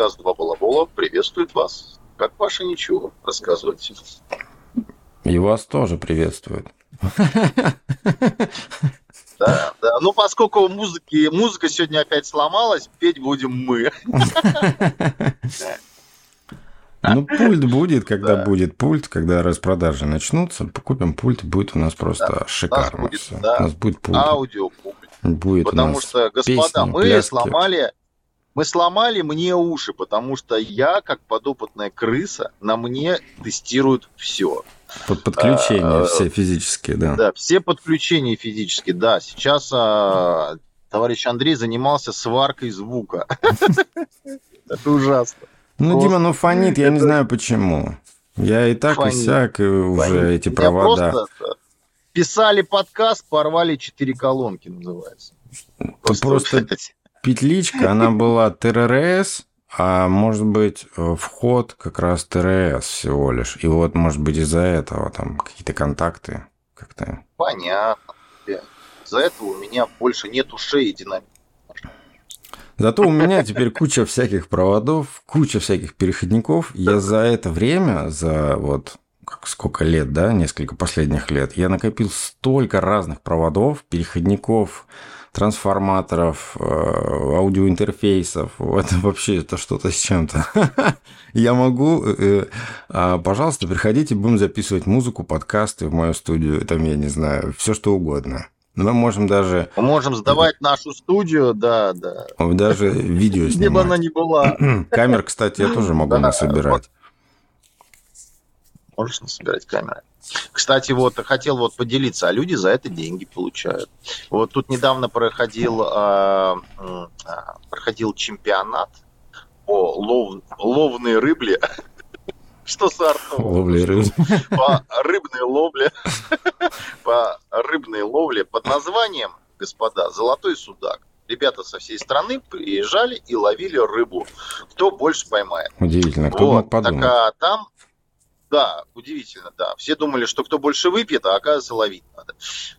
Подкаст «Два балабола» приветствует вас. Как ваше ничего? Рассказывайте. И вас тоже приветствует. Да, да. Ну, поскольку музыки, музыка сегодня опять сломалась, петь будем мы. Ну, пульт будет, когда да. будет пульт, когда распродажи начнутся, купим пульт, будет у нас просто да. шикарно у нас будет. Да. У нас будет пульт. Аудио Будет Потому что, господа, песни, мы пляски. сломали мы сломали мне уши, потому что я, как подопытная крыса, на мне тестируют все. Под подключения а, все физические, да. Да, все подключения физические, да. Сейчас а, товарищ Андрей занимался сваркой звука. Это ужасно. Ну, Дима, ну фонит, я не знаю почему. Я и так, и сяк, и уже эти провода. Писали подкаст, порвали четыре колонки, называется. Просто петличка, она была ТРРС, а может быть вход как раз ТРС всего лишь. И вот, может быть, из-за этого там какие-то контакты как-то. Понятно. Из-за этого у меня больше нет ушей и динамики. Зато у меня теперь куча всяких проводов, куча всяких переходников. Я за это время, за вот как сколько лет, да, несколько последних лет, я накопил столько разных проводов, переходников, трансформаторов, э, аудиоинтерфейсов. Это вообще это что-то с чем-то. Я могу... Э, а, пожалуйста, приходите, будем записывать музыку, подкасты в мою студию. Там, я не знаю, все что угодно. Мы можем даже... Мы можем сдавать нашу студию, да, да. Даже видео снимать. Где бы она ни была. Камер, кстати, я тоже могу насобирать. Можешь насобирать камеры. Кстати, вот хотел вот поделиться, а люди за это деньги получают. Вот тут недавно проходил, э, э, проходил чемпионат по лов, ловной рыбле. Что с артом? Ловли рыб. По рыбной ловле. По рыбной ловле под названием, господа, «Золотой судак». Ребята со всей страны приезжали и ловили рыбу. Кто больше поймает. Удивительно, кто вот. мог подумать. Так, а там да, удивительно, да. Все думали, что кто больше выпьет, а оказывается ловить надо.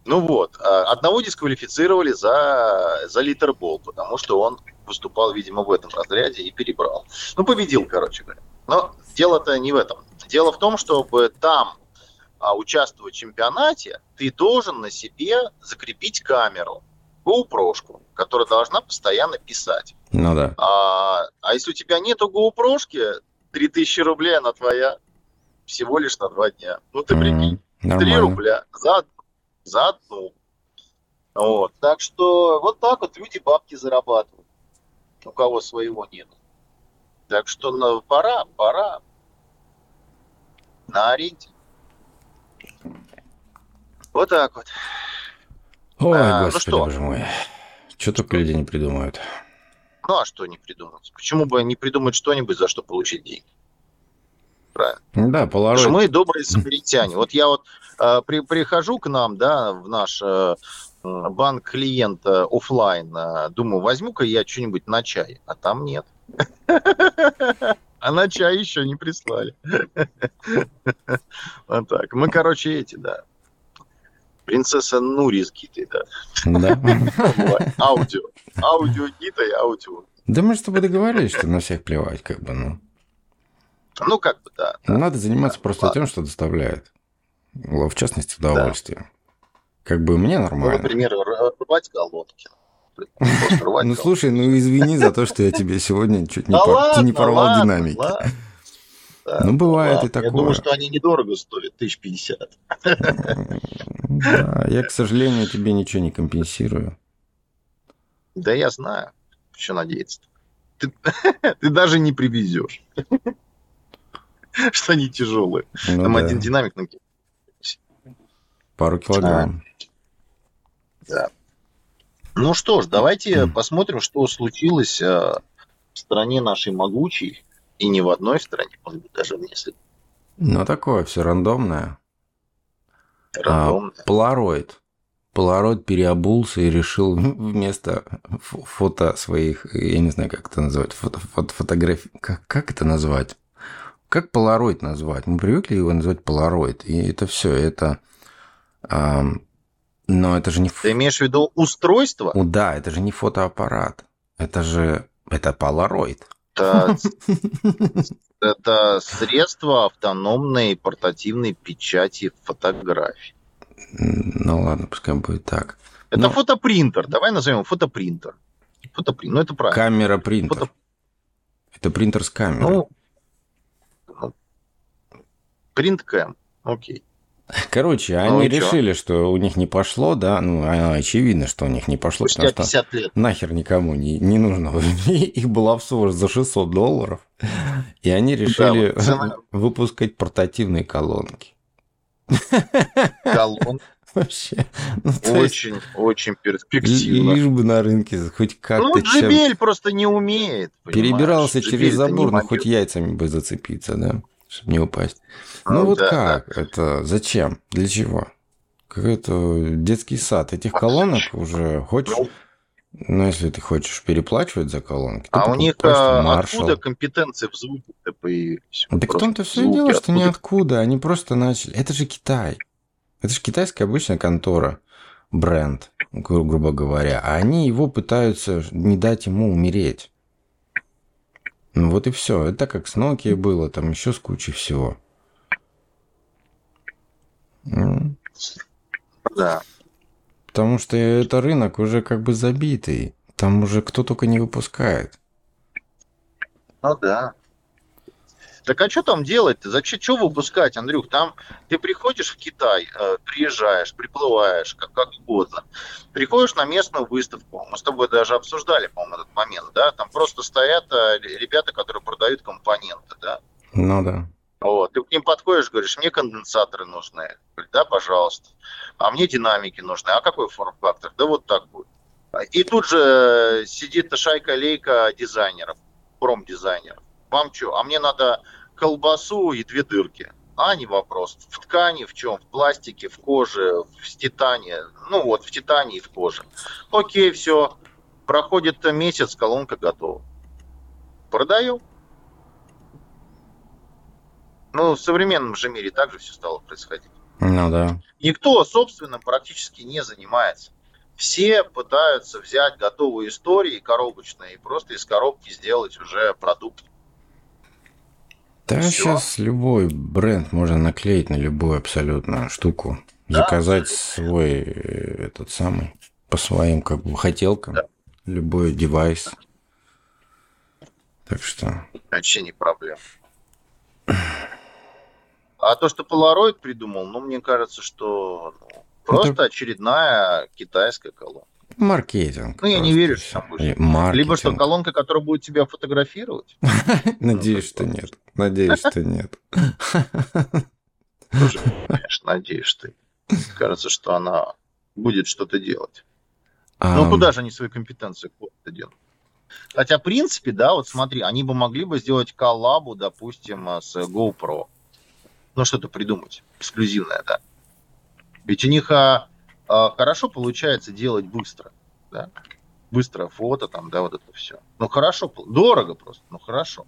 Ну вот, а, одного дисквалифицировали за, за литербол, потому что он выступал, видимо, в этом разряде и перебрал. Ну, победил, короче говоря. Но дело-то не в этом. Дело в том, чтобы там а, участвовать в чемпионате, ты должен на себе закрепить камеру, GoPro, которая должна постоянно писать. Ну да. А, а если у тебя нету GoPro, 3000 рублей она твоя всего лишь на два дня. Ну, ты прикинь, mm, 3 рубля за, за одну. Вот. Так что вот так вот люди бабки зарабатывают, у кого своего нет. Так что ну, пора, пора на аренде. Вот так вот. Ой, а, господи, ну что? боже мой. Что только люди не придумают. Ну, а что не придумать? Почему бы не придумать что-нибудь, за что получить деньги? Правильно. Да, Polaroid. мы добрые самаритяне. Вот я вот э, при, прихожу к нам, да, в наш э, банк клиента офлайн, э, думаю, возьму-ка я что-нибудь на чай, а там нет. А на чай еще не прислали. Вот так. Мы, короче, эти, да. Принцесса Нури с Гитой, да. Да. Аудио. Аудио Гита и аудио. Да мы с тобой договорились, что на всех плевать, как бы, ну. Ну, как бы, да. да Надо заниматься да, просто ладно. тем, что доставляет. В частности, удовольствие. Да. Как бы мне нормально. Ну, например, рвать колодки. Ну, слушай, ну извини за то, что я тебе сегодня чуть не порвал динамики. Ну, бывает и такое. Я думаю, что они недорого стоят, тысяч пятьдесят. Я, к сожалению, тебе ничего не компенсирую. Да я знаю. Еще надеяться. Ты даже не привезешь. что они тяжелые. Ну, Там да. один динамик на Пару килограмм. А, да. Ну что ж, давайте mm. посмотрим, что случилось а, в стране нашей могучей, и не в одной стране, может быть, даже в нескольких. Ну, такое все рандомное. Рандомное. А, полароид. Полароид переобулся и решил вместо фото своих, я не знаю, как это назвать, фото, фото, фотографий, как, как это назвать? Как полароид назвать? Мы привыкли его называть полароид. И это все, это... А, но это же не... Ты имеешь в виду устройство? Да, это же не фотоаппарат. Это же Это Polaroid. Это, это средство автономной портативной печати фотографий. Ну ладно, пускай будет так. Это Но... фотопринтер. Давай назовем фотопринтер. Фотопринтер. Ну, это правильно. Камера принтер. Фото... Это принтер с камерой. Ну, принт-кэм. Окей. Короче, ну, они решили, что у них не пошло, да, ну, а, очевидно, что у них не пошло, Спустя потому 50 что лет. нахер никому не, не нужно. Их обсуждено за 600 долларов, и они решили да, вот выпускать портативные колонки. Колонки? Вообще. Ну, очень, есть, очень перспективно. Лишь бы на рынке хоть как-то... Ну, чем... просто не умеет. Перебирался Джибель через забор, но хоть яйцами бы зацепиться, да, чтобы не упасть. Ну, ну вот да, как? Да. Это зачем? Для чего? Какой-то детский сад. Этих колонок уже хочешь... Ну, ну, если ты хочешь переплачивать за колонки, а у них а, откуда компетенции в звуке появились? Да в том-то все и дело, что ниоткуда. Они просто начали. Это же Китай. Это же китайская обычная контора, бренд, гру- грубо говоря. А они его пытаются не дать ему умереть. Ну вот и все. Это как с Nokia было, там еще с кучей всего. Да. Потому что это рынок уже как бы забитый. Там уже кто только не выпускает. Ну да. Так а что там делать-то? Зачем, что выпускать, Андрюх? Там ты приходишь в Китай, э, приезжаешь, приплываешь, как, как угодно. Приходишь на местную выставку. Мы с тобой даже обсуждали, по-моему, этот момент, да? Там просто стоят э, ребята, которые продают компоненты, да? Ну да. Вот. Ты к ним подходишь, говоришь, мне конденсаторы нужны. Говорит, да, пожалуйста. А мне динамики нужны. А какой форм-фактор? Да вот так будет. И тут же сидит шайка-лейка дизайнеров, промдизайнеров. Вам что? А мне надо колбасу и две дырки. А не вопрос. В ткани, в чем? В пластике, в коже, в титане. Ну вот, в титане и в коже. Окей, все. Проходит месяц, колонка готова. Продаю. Ну, в современном же мире также все стало происходить. Ну да. Никто собственным практически не занимается. Все пытаются взять готовые истории коробочные и просто из коробки сделать уже продукт. Да, все. сейчас любой бренд можно наклеить на любую абсолютно штуку. Да, заказать свой э, этот самый по своим как бы хотелкам. Да. Любой девайс. Так что... Вообще не проблема. А то, что Polaroid придумал, ну, мне кажется, что ну, просто Это... очередная китайская колонка. Маркетинг. Ну, я не верю, что там будет. Маркетинг. Либо что колонка, которая будет тебя фотографировать. Надеюсь, что нет. Надеюсь, что нет. Надеюсь, что кажется, что она будет что-то делать. Ну, куда же они свою компетенцию куда-то делают? Хотя, в принципе, да, вот смотри, они бы могли бы сделать коллабу, допустим, с GoPro ну, что-то придумать эксклюзивное, да. Ведь у них а, хорошо получается делать быстро, да. Быстро фото там, да, вот это все. Ну, хорошо, дорого просто, ну, хорошо.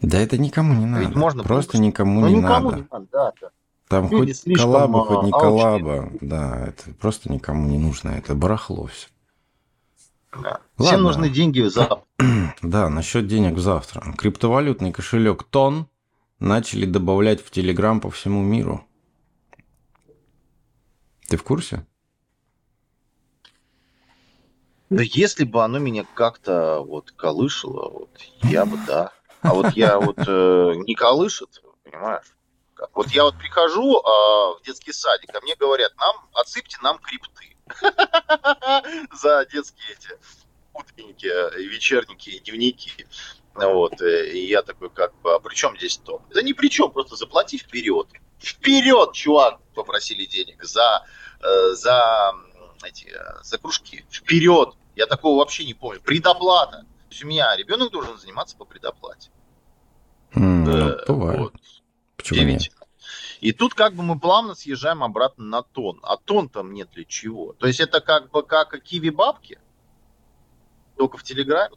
Да это никому не надо. Ведь можно просто выпустить. никому ну, не никому надо. Не надо да, да. Там Люди хоть коллаба, хоть не коллаба, да, это просто никому не нужно, это барахло все. Да. Всем нужны деньги завтра. да, насчет денег завтра. Криптовалютный кошелек Тон начали добавлять в Телеграм по всему миру. Ты в курсе? Да если бы оно меня как-то вот колышало, вот я бы да. А вот я вот э, не колышет, понимаешь? Вот я вот прихожу э, в детский садик, а мне говорят, нам отсыпьте нам крипты за детские эти утренники, вечерники, дневники. Вот, э, и я такой, как бы, а при чем здесь то? Да ни при чем, просто заплати вперед. Вперед, чувак, попросили денег за, э, за, эти, за кружки. Вперед. Я такого вообще не помню. Предоплата. То есть у меня ребенок должен заниматься по предоплате. Mm, э, бывает. Вот. Почему нет? И тут как бы мы плавно съезжаем обратно на тон. А тон там нет для чего. То есть это как бы как киви бабки, только в Телеграме.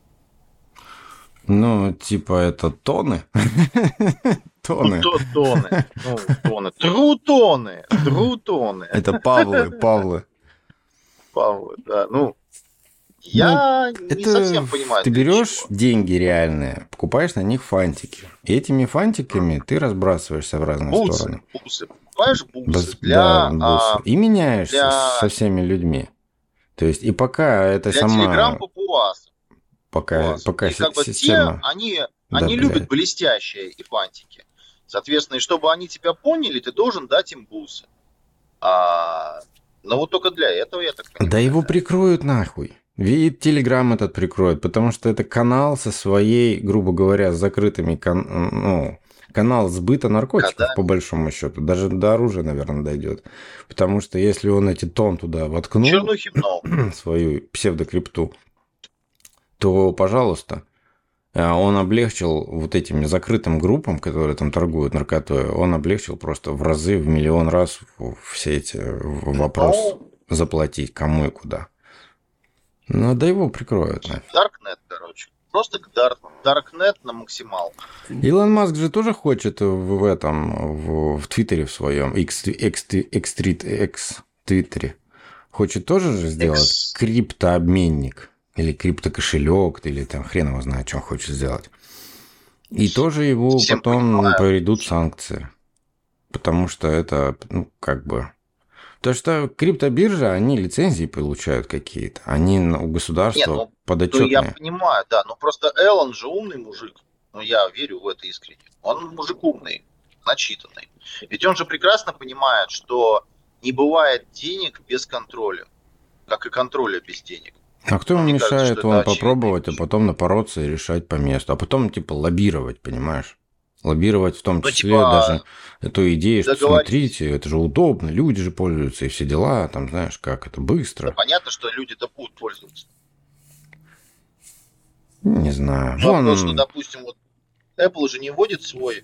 Ну, типа это тоны. Тоны. Ну, тоны. Ну, тоны. Трутоны. Трутоны. Это Павлы, Павлы. Павлы, да. Ну, Я ну, не это совсем понимаю. Ты берешь чего. деньги реальные, покупаешь на них фантики. И этими фантиками ты разбрасываешься в разные бусы, стороны. Бусы. Покупаешь бусы Баз, для... Да, бусы. А, и меняешься для... со всеми людьми. То есть, и пока это для сама... Телеграм папуас. Пока, пока и как бы система... те, они, да, они любят блестящие и фантики. Соответственно, и чтобы они тебя поняли, ты должен дать им бусы. А, но вот только для этого, я так понимаю. Да его прикроют нахуй. Вид Телеграм этот прикроет, потому что это канал со своей, грубо говоря, закрытыми, кан... ну, канал сбыта наркотиков, Когда? по большому счету. Даже до оружия, наверное, дойдет. Потому что если он эти тон туда воткнул, свою псевдокрипту, то, пожалуйста, он облегчил вот этим закрытым группам, которые там торгуют наркотой, он облегчил просто в разы, в миллион раз все эти вопросы ну, заплатить, кому и куда. Ну, да его прикроют. Даркнет, короче. Просто Dark, Darknet на максимал. Илон Маск же тоже хочет в этом, в, в Твиттере в своем, X, X, X, X, X Твиттере, хочет тоже же сделать X. криптообменник или криптокошелек, или там хрен его знает, что он хочет сделать. И тоже его Всем потом понимаю. поведут санкции. Потому что это, ну, как бы... То, что криптобиржа, они лицензии получают какие-то. Они у государства Нет, ну, подотчетные. Ну, я понимаю, да. Но просто Эллен же умный мужик. Ну, я верю в это искренне. Он мужик умный, начитанный. Ведь он же прекрасно понимает, что не бывает денег без контроля. Как и контроля без денег. А кто ему мешает кажется, он попробовать, а потом напороться и решать по месту, а потом типа лоббировать, понимаешь? Лоббировать в том ну, числе типа, даже эту идею, что смотрите, это же удобно, люди же пользуются и все дела, там знаешь, как это быстро. Да понятно, что люди-то будут пользоваться. Не знаю. Но Вон... что, допустим, вот Apple же не вводит свой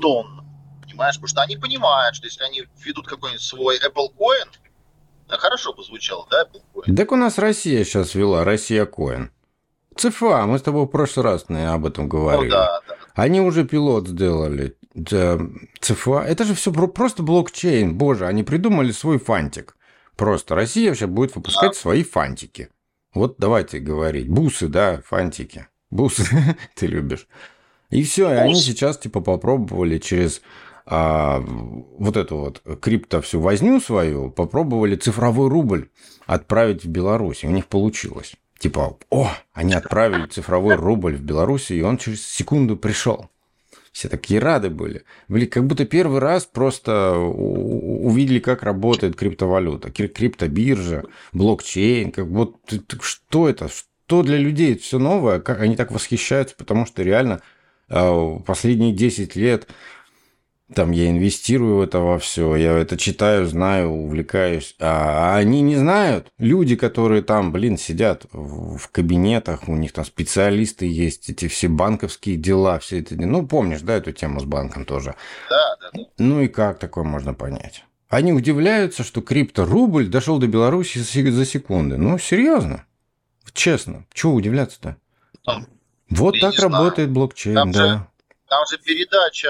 тон, понимаешь, потому что они понимают, что если они введут какой-нибудь свой Apple Coin, да, хорошо бы звучало, да, Apple Так у нас Россия сейчас вела, Россия Коин. ЦФА, мы с тобой в прошлый раз об этом говорили. Ну, да, да. Они уже пилот сделали. ЦФА, это же все просто блокчейн. Боже, они придумали свой фантик. Просто Россия вообще будет выпускать да. свои фантики. Вот давайте говорить. Бусы, да, фантики. Бусы ты любишь. И все, и они сейчас типа попробовали через а, вот эту вот крипто всю возню свою, попробовали цифровой рубль отправить в Беларусь. И у них получилось. Типа, о, они отправили цифровой рубль в Беларусь, и он через секунду пришел. Все такие рады были. Были как будто первый раз просто увидели, как работает криптовалюта, криптобиржа, блокчейн. Как вот что это? Что для людей это все новое? Как они так восхищаются, потому что реально а, последние 10 лет там я инвестирую в это во все, я это читаю, знаю, увлекаюсь. А они не знают. Люди, которые там, блин, сидят в, кабинетах, у них там специалисты есть, эти все банковские дела, все это. Ну, помнишь, да, эту тему с банком тоже? Да, да, да. Ну и как такое можно понять? Они удивляются, что крипторубль дошел до Беларуси за секунды. Ну, серьезно. Честно. Чего удивляться-то? Вот так работает блокчейн, там да. Же, там же передача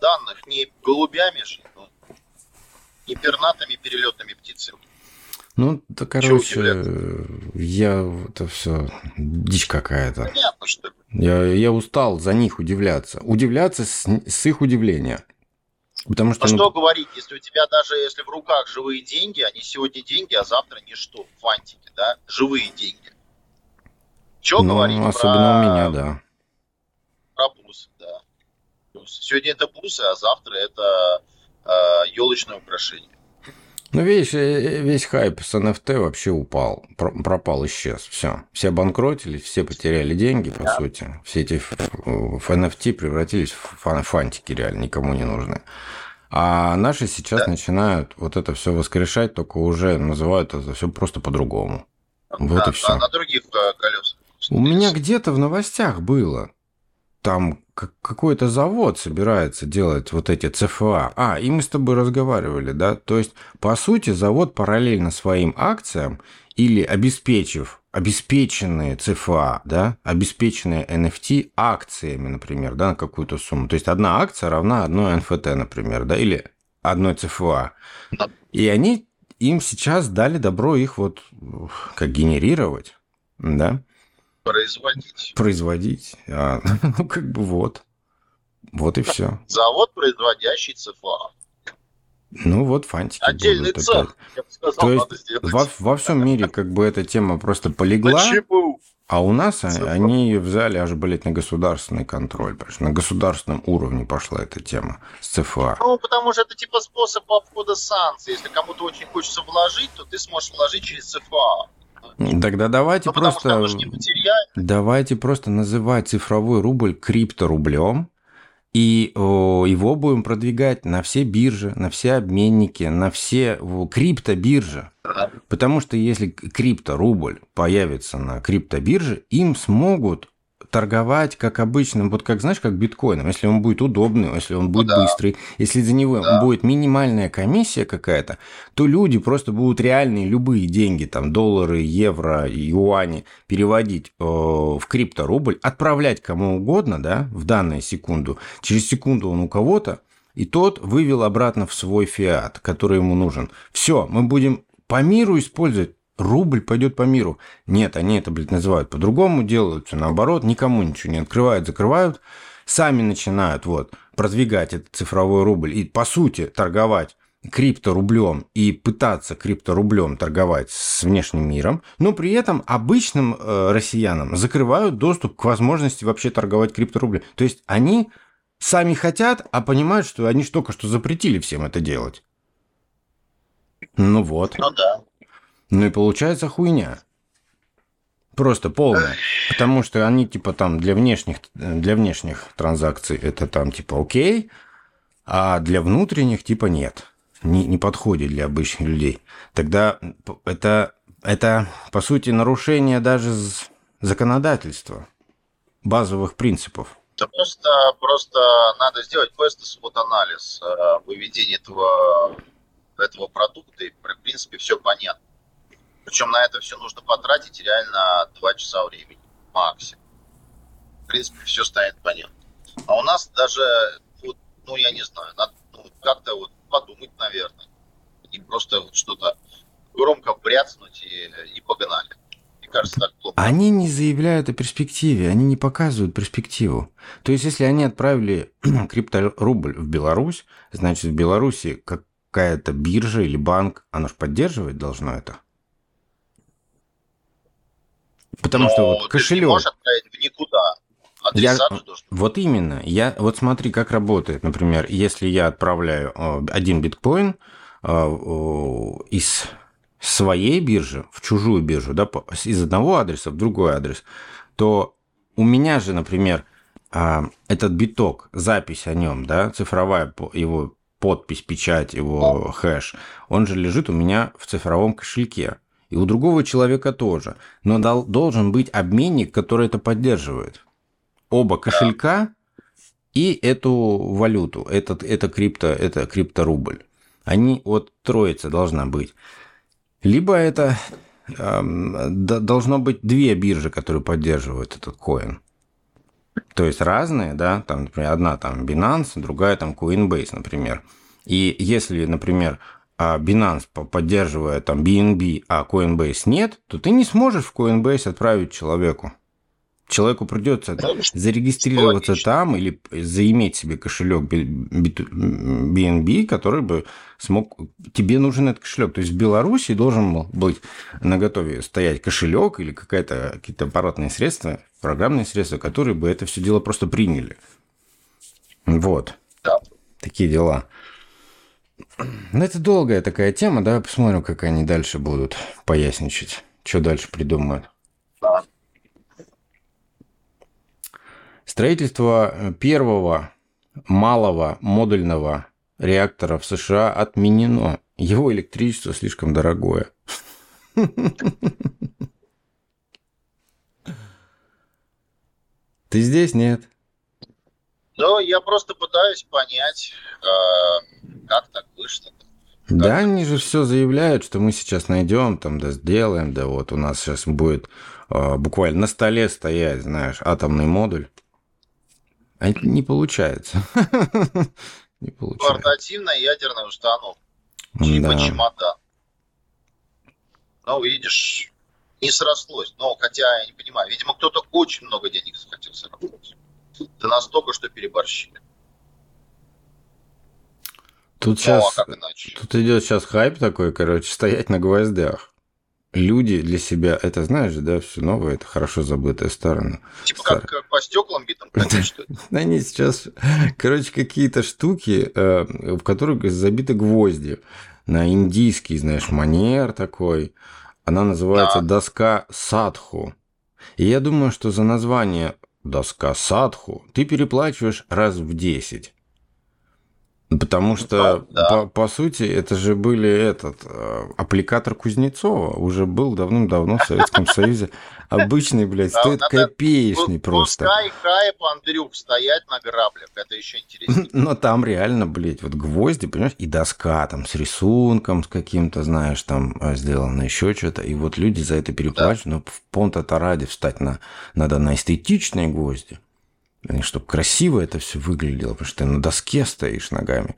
данных не голубями же, но не пернатыми перелетными птицами. Ну, да, короче, я это все дичь какая-то. Понятно, что я, я устал за них удивляться. Удивляться с, с их удивления. Потому что, а ну... что говорить, если у тебя даже если в руках живые деньги, они сегодня деньги, а завтра ничто, фантики, да, живые деньги. Что ну, говорить особенно про... у меня, да. Бусы, да. Сегодня это бусы, а завтра это э, елочное украшение. Ну, весь, э, весь хайп с NFT вообще упал, пропал, исчез. Все. Все банкротились, все потеряли деньги, по да. сути. Все эти в NFT превратились в фантики реально, никому не нужны. А наши сейчас да. начинают вот это все воскрешать, только уже называют это все просто по-другому. Вот да, и все. На, на других э, колесах. У меня где-то в новостях было там какой-то завод собирается делать вот эти ЦФА. А, и мы с тобой разговаривали, да? То есть, по сути, завод параллельно своим акциям или обеспечив обеспеченные ЦФА, да, обеспеченные NFT акциями, например, да, на какую-то сумму. То есть одна акция равна одной НФТ, например, да, или одной ЦФА. И они им сейчас дали добро их вот как генерировать, да? Производить. Производить. А, ну, как бы вот. Вот и все. Завод, производящий ЦФА. Ну вот фантики. Отдельный будут цех, я бы сказал, То есть сделать. во, во всем мире как бы эта тема просто полегла, Почему? а у нас Цифра. они ее взяли аж, блядь, на государственный контроль. На государственном уровне пошла эта тема с ЦФА. Ну, потому что это типа способ обхода санкций. Если кому-то очень хочется вложить, то ты сможешь вложить через ЦФА. Тогда давайте Ну, просто... Давайте просто называть цифровой рубль крипторублем, и о, его будем продвигать на все биржи, на все обменники, на все криптобиржи. Потому что если крипторубль появится на криптобирже, им смогут торговать как обычным, вот как, знаешь, как биткоином, если он будет удобный, если он будет Ну да. быстрый, если за него Да. будет минимальная комиссия какая-то, то люди просто будут реальные любые деньги, там доллары, евро, юани, переводить э, в крипторубль, отправлять кому угодно, да, в данную секунду. Через секунду он у кого-то, и тот вывел обратно в свой фиат, который ему нужен. Все, мы будем по миру использовать. Рубль пойдет по миру. Нет, они это, блядь, называют по-другому, делают все наоборот, никому ничего не открывают, закрывают, сами начинают вот продвигать этот цифровой рубль и, по сути, торговать крипторублем и пытаться крипторублем торговать с внешним миром, но при этом обычным э, россиянам закрывают доступ к возможности вообще торговать крипторублем. То есть они сами хотят, а понимают, что они только что запретили всем это делать. Ну вот. Ну да. Ну и получается хуйня. Просто полная. Потому что они типа там для внешних, для внешних транзакций это там типа окей, а для внутренних типа нет. Не, не подходит для обычных людей. Тогда это, это по сути нарушение даже законодательства, базовых принципов. Да просто, просто надо сделать бест вот анализ э, выведения этого, этого продукта, и в принципе все понятно. Причем на это все нужно потратить реально 2 часа времени максимум. В принципе, все станет понятно. А у нас даже, вот, ну я не знаю, надо ну, как-то вот подумать, наверное. И просто вот что-то громко бряцнуть и, и погнали. Мне кажется, так плохо. Они не заявляют о перспективе, они не показывают перспективу. То есть, если они отправили крипторубль в Беларусь, значит, в Беларуси какая-то биржа или банк, оно же поддерживать должно это. Потому что Но вот ты же не кошелек. можешь отправить в никуда. Я- же должен Вот именно. Я, вот смотри, как работает. Например, если я отправляю э, один биткоин э, из своей биржи в чужую биржу, да, из одного адреса в другой адрес, то у меня же, например, а, этот биток, запись о нем, да, цифровая его подпись, печать, его хэш, он же лежит у меня в цифровом кошельке. И у другого человека тоже. Но дол- должен быть обменник, который это поддерживает оба кошелька и эту валюту, этот, это крипто, это крипторубль. Они вот троица должна быть. Либо это д- должно быть две биржи, которые поддерживают этот коин. То есть разные, да, там, например, одна там Binance, другая там Coinbase, например. И если, например, а, Binance по- поддерживает там BNB, а Coinbase нет, то ты не сможешь в Coinbase отправить человеку. Человеку придется зарегистрироваться там или заиметь себе кошелек BNB, который бы смог... Тебе нужен этот кошелек. То есть в Беларуси должен был быть на готове стоять кошелек или какая-то, какие-то аппаратные средства, программные средства, которые бы это все дело просто приняли. Вот. Да. Такие дела. Ну, это долгая такая тема, да, посмотрим, как они дальше будут поясничать, что дальше придумают. Строительство э, первого малого модульного реактора в США отменено. Его электричество слишком дорогое. Ты здесь? Нет. Но я просто пытаюсь понять, э, как так вышло. Да, они же все заявляют, что мы сейчас найдем, там, да, сделаем, да, вот у нас сейчас будет э, буквально на столе стоять, знаешь, атомный модуль. А это не получается. Не получается. Портативная ядерная установка. Типа Да. чемодан. Но, видишь, не срослось. Но, хотя, я не понимаю, видимо, кто-то очень много денег захотел заработать. Да настолько, что переборщили. Тут ну, сейчас, а тут идет сейчас хайп такой, короче, стоять на гвоздях люди для себя, это знаешь, да, все новое, это хорошо забытая сторона. Типа Стар... как по стеклам битым, что Они сейчас, короче, какие-то штуки, э, в которых забиты гвозди. На индийский, знаешь, манер такой. Она называется да. доска садху. И я думаю, что за название доска садху ты переплачиваешь раз в 10. Потому что, да, По, по сути, это же были этот э, аппликатор Кузнецова, уже был давным-давно в Советском Союзе. Обычный, блядь, стоит копеечный просто. Пускай хайп, Андрюх, стоять на граблях, это еще интереснее. Но там реально, блядь, вот гвозди, понимаешь, и доска там с рисунком, с каким-то, знаешь, там э, сделано еще что-то. И вот люди за это переплачивают, но в понта-то ради встать на, надо на эстетичные гвозди чтобы красиво это все выглядело, потому что ты на доске стоишь ногами.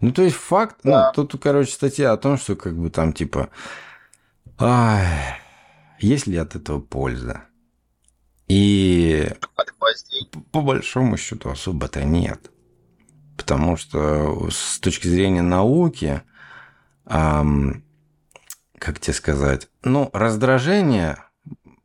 Ну, то есть факт, ну, да. ну, тут, короче, статья о том, что как бы там типа, ай, есть ли от этого польза? И по большому счету особо-то нет. Потому что с точки зрения науки, эм, как тебе сказать, ну, раздражение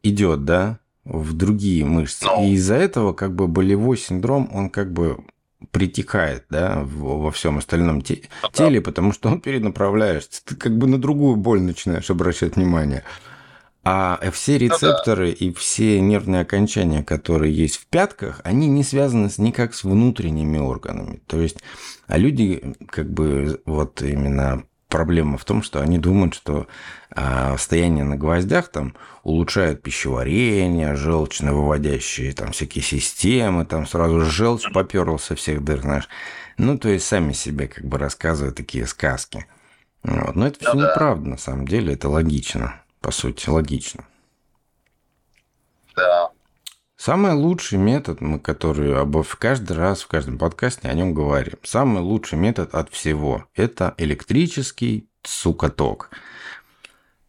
идет, да, в другие мышцы. Ну. И из-за этого как бы болевой синдром, он как бы притекает, да, во всем остальном те- ну теле, потому что он перенаправляешься. Ты как бы на другую боль начинаешь обращать внимание. А все рецепторы и все нервные окончания, которые есть в пятках, они не связаны никак с внутренними органами. То есть, а люди как бы вот именно проблема в том, что они думают, что а, стояние на гвоздях там улучшает пищеварение, желчно-выводящие там всякие системы, там сразу желчь поперла со всех дыр, знаешь. Ну, то есть сами себе как бы рассказывают такие сказки. Вот. Но это все ну, неправда, на самом деле, это логично, по сути, логично. Да. Самый лучший метод, мы который об, каждый раз в каждом подкасте о нем говорим, самый лучший метод от всего – это электрический сукоток.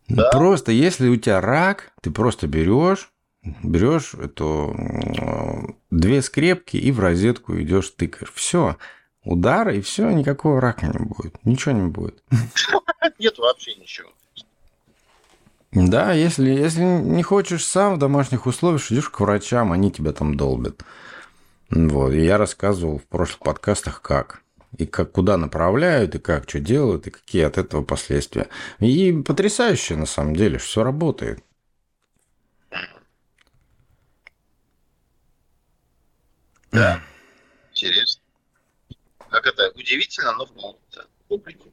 Да? Просто если у тебя рак, ты просто берешь, берешь эту две скрепки и в розетку идешь тыкаешь. Все. Удара и все, никакого рака не будет. Ничего не будет. Нет вообще ничего. Да, если, если не хочешь сам в домашних условиях, идешь к врачам, они тебя там долбят. Вот. И я рассказывал в прошлых подкастах, как. И как, куда направляют, и как, что делают, и какие от этого последствия. И потрясающе, на самом деле, все работает. Да, интересно. Как это удивительно, но в публику.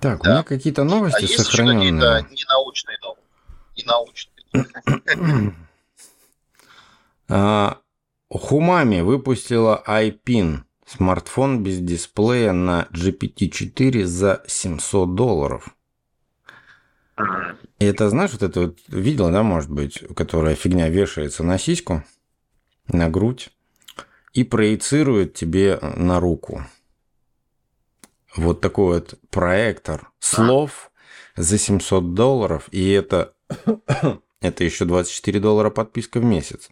Так, да. у меня какие-то новости а сохраненные. Есть какие-то ненаучные новости? Ненаучные. а, Хумами выпустила iPin, смартфон без дисплея на GPT-4 за 700 долларов. И это, знаешь, вот это вот видел, да, может быть, которая фигня вешается на сиську, на грудь и проецирует тебе на руку вот такой вот проектор слов за 700 долларов, и это, это еще 24 доллара подписка в месяц.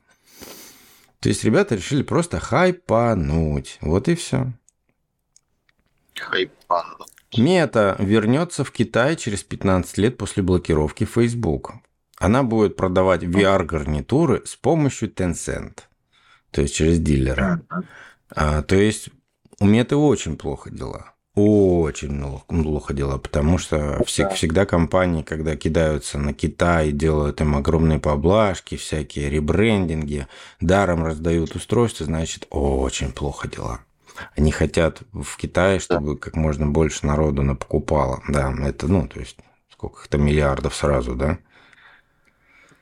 То есть ребята решили просто хайпануть. Вот и все. Хайпануть. Мета вернется в Китай через 15 лет после блокировки Facebook. Она будет продавать VR-гарнитуры с помощью Tencent. То есть через дилера. А, то есть у Меты очень плохо дела. Очень плохо дела, потому что всег, всегда компании, когда кидаются на Китай, делают им огромные поблажки, всякие ребрендинги, даром раздают устройства, значит, очень плохо дела. Они хотят в Китае, чтобы как можно больше народу покупало. Да, это, ну, то есть, сколько-то миллиардов сразу, да?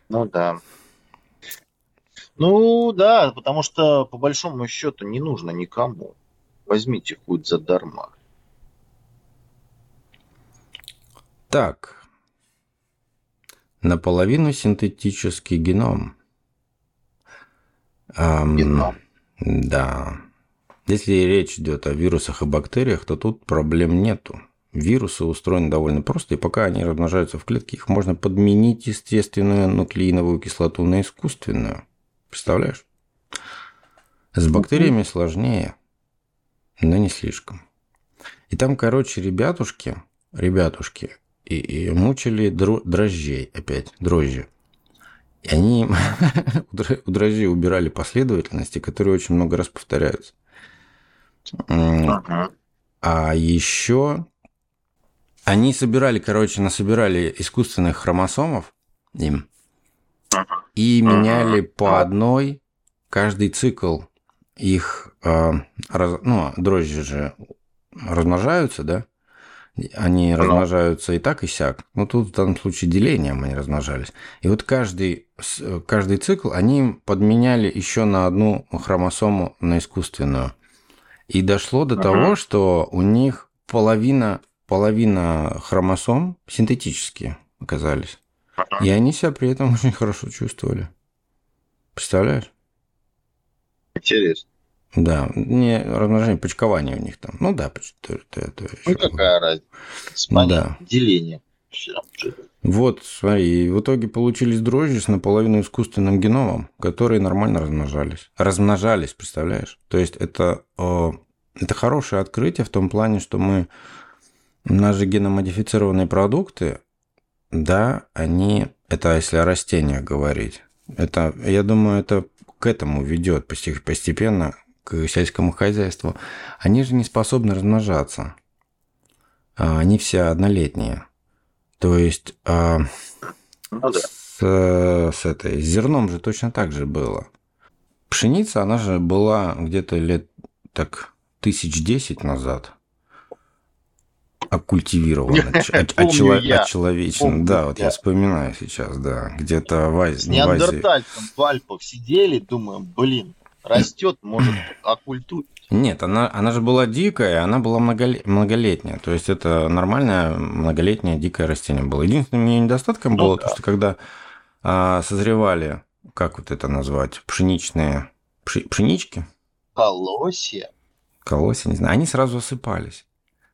Ну да. Ну да, потому что по большому счету не нужно никому. Возьмите хоть задарма. Так, наполовину синтетический геном. Эм, геном? Да. Если речь идет о вирусах и бактериях, то тут проблем нету. Вирусы устроены довольно просто, и пока они размножаются в клетке, их можно подменить естественную нуклеиновую кислоту на искусственную. Представляешь? С бактериями сложнее, но не слишком. И там, короче, ребятушки, ребятушки, и, и мучили дро, дрожжей опять, дрожжи. И они у дрожжей убирали последовательности, которые очень много раз повторяются. А еще они собирали, короче, насобирали искусственных хромосомов им и меняли по одной каждый цикл их, э, раз, ну, дрожжи же размножаются, да? Они ну. размножаются и так, и сяк. Ну, тут в данном случае делением они размножались. И вот каждый, каждый цикл они подменяли еще на одну хромосому на искусственную. И дошло до uh того, что у них половина, половина хромосом синтетические оказались. И они себя при этом очень хорошо чувствовали. Представляешь? Интересно. Да, не размножение, почкование у них там. Ну да, то, то, то, ну какая разница? Спали, да. Деление. Вот, смотри, в итоге получились дрожжи с наполовину искусственным геномом, которые нормально размножались. Размножались, представляешь? То есть это, это хорошее открытие в том плане, что мы наши геномодифицированные продукты, да, они, это если о растениях говорить, это, я думаю, это к этому ведет постепенно к сельскому хозяйству, они же не способны размножаться. А, они все однолетние. То есть а, ну, да. с, с, этой, с зерном же точно так же было. Пшеница, она же была где-то лет так тысяч десять назад оккультивирована, очеловечена. Да, вот я вспоминаю сейчас, да, где-то в Азии. С неандертальцем в Альпах сидели, думаем, блин, растет, может оккультурить. Нет, она, она же была дикая, она была многолетняя. То есть это нормальное многолетнее дикое растение было. Единственным ее недостатком ну, было да. то, что когда а, созревали, как вот это назвать, пшеничные пши, пшенички. Колосья. Колосья, не знаю. Они сразу осыпались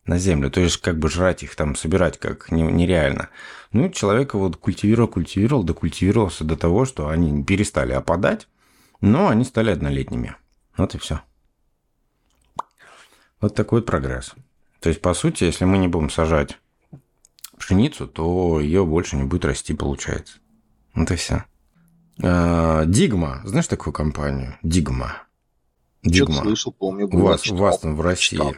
на землю. То есть как бы жрать их там, собирать как нереально. Ну, человек вот культивировал, культивировал, докультивировался до того, что они перестали опадать но они стали однолетними. Вот и все. Вот такой прогресс. То есть, по сути, если мы не будем сажать пшеницу, то ее больше не будет расти, получается. Вот и все. А, Дигма. Знаешь такую компанию? Дигма. Дигма. слышал, помню. У вас, у вас там в России. Читал.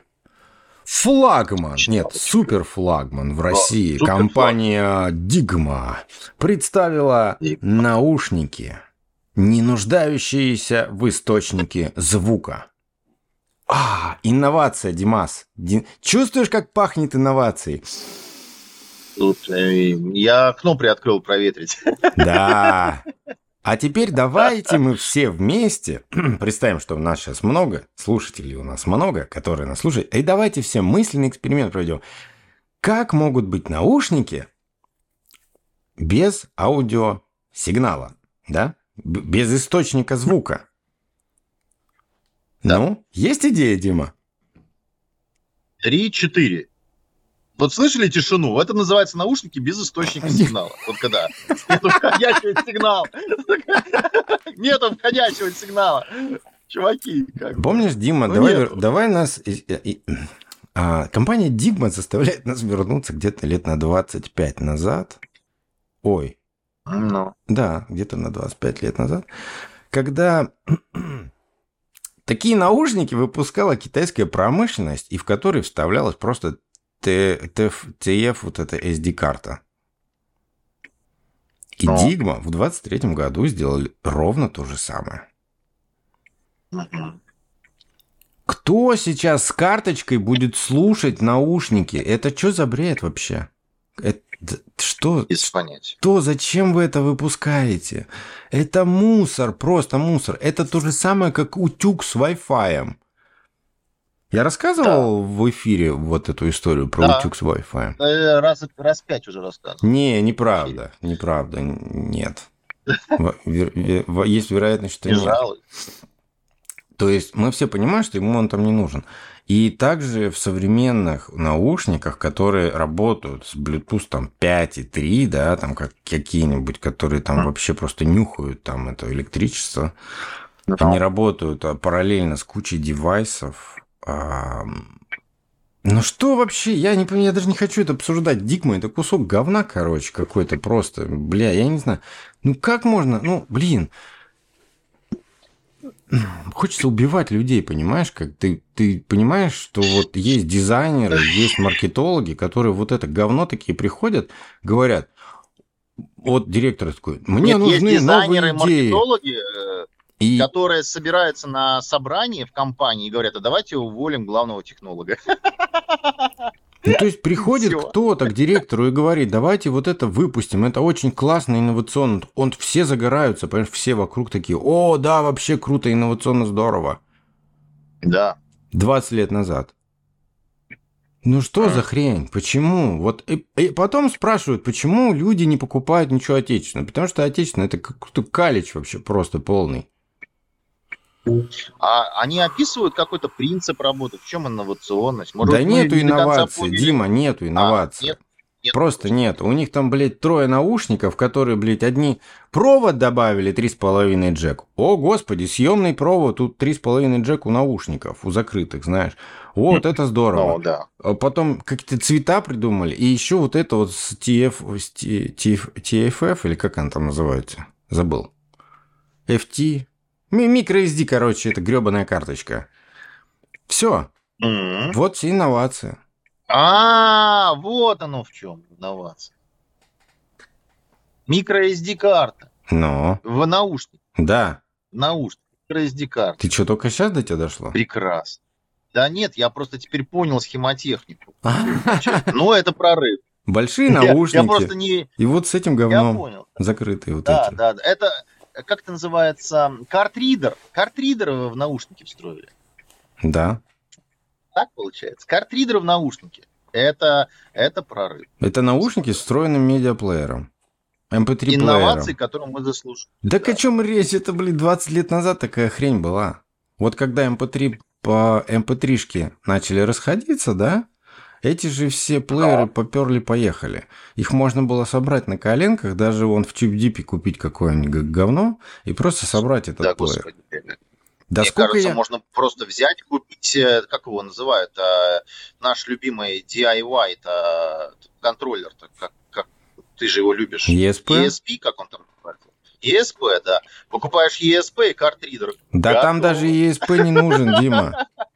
Флагман, читал, нет, супер флагман в России, да, компания Дигма представила Дигма. наушники не нуждающиеся в источнике звука. А, инновация, Димас. Ди... Чувствуешь, как пахнет инновацией? Тут э, я окно приоткрыл проветрить. Да. А теперь давайте мы все вместе представим, что у нас сейчас много, слушателей у нас много, которые нас слушают, и давайте все мысленный эксперимент проведем. Как могут быть наушники без аудиосигнала, да? Без источника звука. Да. Ну, есть идея, Дима? Три-четыре. Вот слышали тишину? Это называется наушники без источника сигнала. Вот когда нету входящего сигнала. Нету входящего сигнала. Чуваки, как Помнишь, Дима, ну, давай, давай нас... А, компания Дигма заставляет нас вернуться где-то лет на 25 назад. Ой, ну. Да, где-то на 25 лет назад. Когда такие наушники выпускала китайская промышленность, и в которые вставлялась просто TF, вот эта SD-карта. И Но. Digma в 23 году сделали ровно то же самое. Кто сейчас с карточкой будет слушать наушники? Это что за бред вообще? Это, что? Без понятия. Что? Зачем вы это выпускаете? Это мусор, просто мусор. Это то же самое, как утюг с Wi-Fi. Я рассказывал да. в эфире вот эту историю про да. утюг с Wi-Fi? Раз, раз пять уже рассказывал. Не, неправда. Неправда. Нет. Есть вероятность, что не нет. То есть мы все понимаем, что ему он там не нужен. И также в современных наушниках, которые работают с Bluetooth там 5 и 3, да, там как какие-нибудь, которые там вообще просто нюхают там это электричество, да. они работают а, параллельно с кучей девайсов. Ну что вообще? Я не я даже не хочу это обсуждать. Дикма, это кусок говна, короче, какой-то просто. Бля, я не знаю. Ну как можно? Ну, блин. Хочется убивать людей, понимаешь? Как ты, ты понимаешь, что вот есть дизайнеры, есть маркетологи, которые вот это говно такие приходят, говорят, вот директор такой, мне Нет, нужны есть дизайнеры, новые идеи. маркетологи, э, и... которые собираются на собрании в компании и говорят, а давайте уволим главного технолога. Ну, то есть приходит кто-то к директору и говорит, давайте вот это выпустим, это очень классно, инновационно. Он все загораются, понимаешь, все вокруг такие, о, да, вообще круто, инновационно, здорово. Да. 20 лет назад. Ну что за хрень? Почему? Вот и, и потом спрашивают, почему люди не покупают ничего отечественного? Потому что отечественное это какой-то калич вообще просто полный. А они описывают какой-то принцип работы, в чем инновационность? Может, да нету инноваций, Дима, нету инноваций. А, нет, нет, Просто нет. У них там, блядь, трое наушников, которые, блядь, одни провод добавили 3,5 джек. О, господи, съемный провод, тут 3,5 джек у наушников, у закрытых, знаешь. Вот, это здорово. Ну, да. А потом какие-то цвета придумали. И еще вот это вот с TF, с TF, TFF, или как она там называется? Забыл. FT, MicroSD, короче, это гребаная карточка. Все. Mm-hmm. Вот все инновация. А, вот оно в чем инновация. MicroSD карта. Ну. В наушник. Да. В наушник. MicroSD карта. Ты что, только сейчас до тебя дошло? Прекрасно. Да нет, я просто теперь понял схемотехнику. Ну, это прорыв. Большие наушники. Я просто не... И вот с этим говном. Я понял. Закрытые вот да, эти. Да, да. Это как это называется, картридер. Картридер в наушники встроили. Да. Так получается. Картридер в наушнике. Это, это прорыв. Это наушники с встроенным медиаплеером. MP3 Инновации, которые мы заслужили. Да, да. о чем речь? Это, блин, 20 лет назад такая хрень была. Вот когда MP3 по MP3-шке начали расходиться, да, эти же все плееры да. поперли-поехали. Их можно было собрать на коленках, даже вон в TubeDeep купить какое-нибудь говно и просто собрать этот да, плеер. Господи. Да Мне сколько кажется, я... можно просто взять, купить, э, как его называют, а, наш любимый DIY, это контроллер, как, как ты же его любишь. ESP? ESP, как он там называется? ESP, да. Покупаешь ESP и картридер. Да Готово. там даже ESP не нужен, Дима.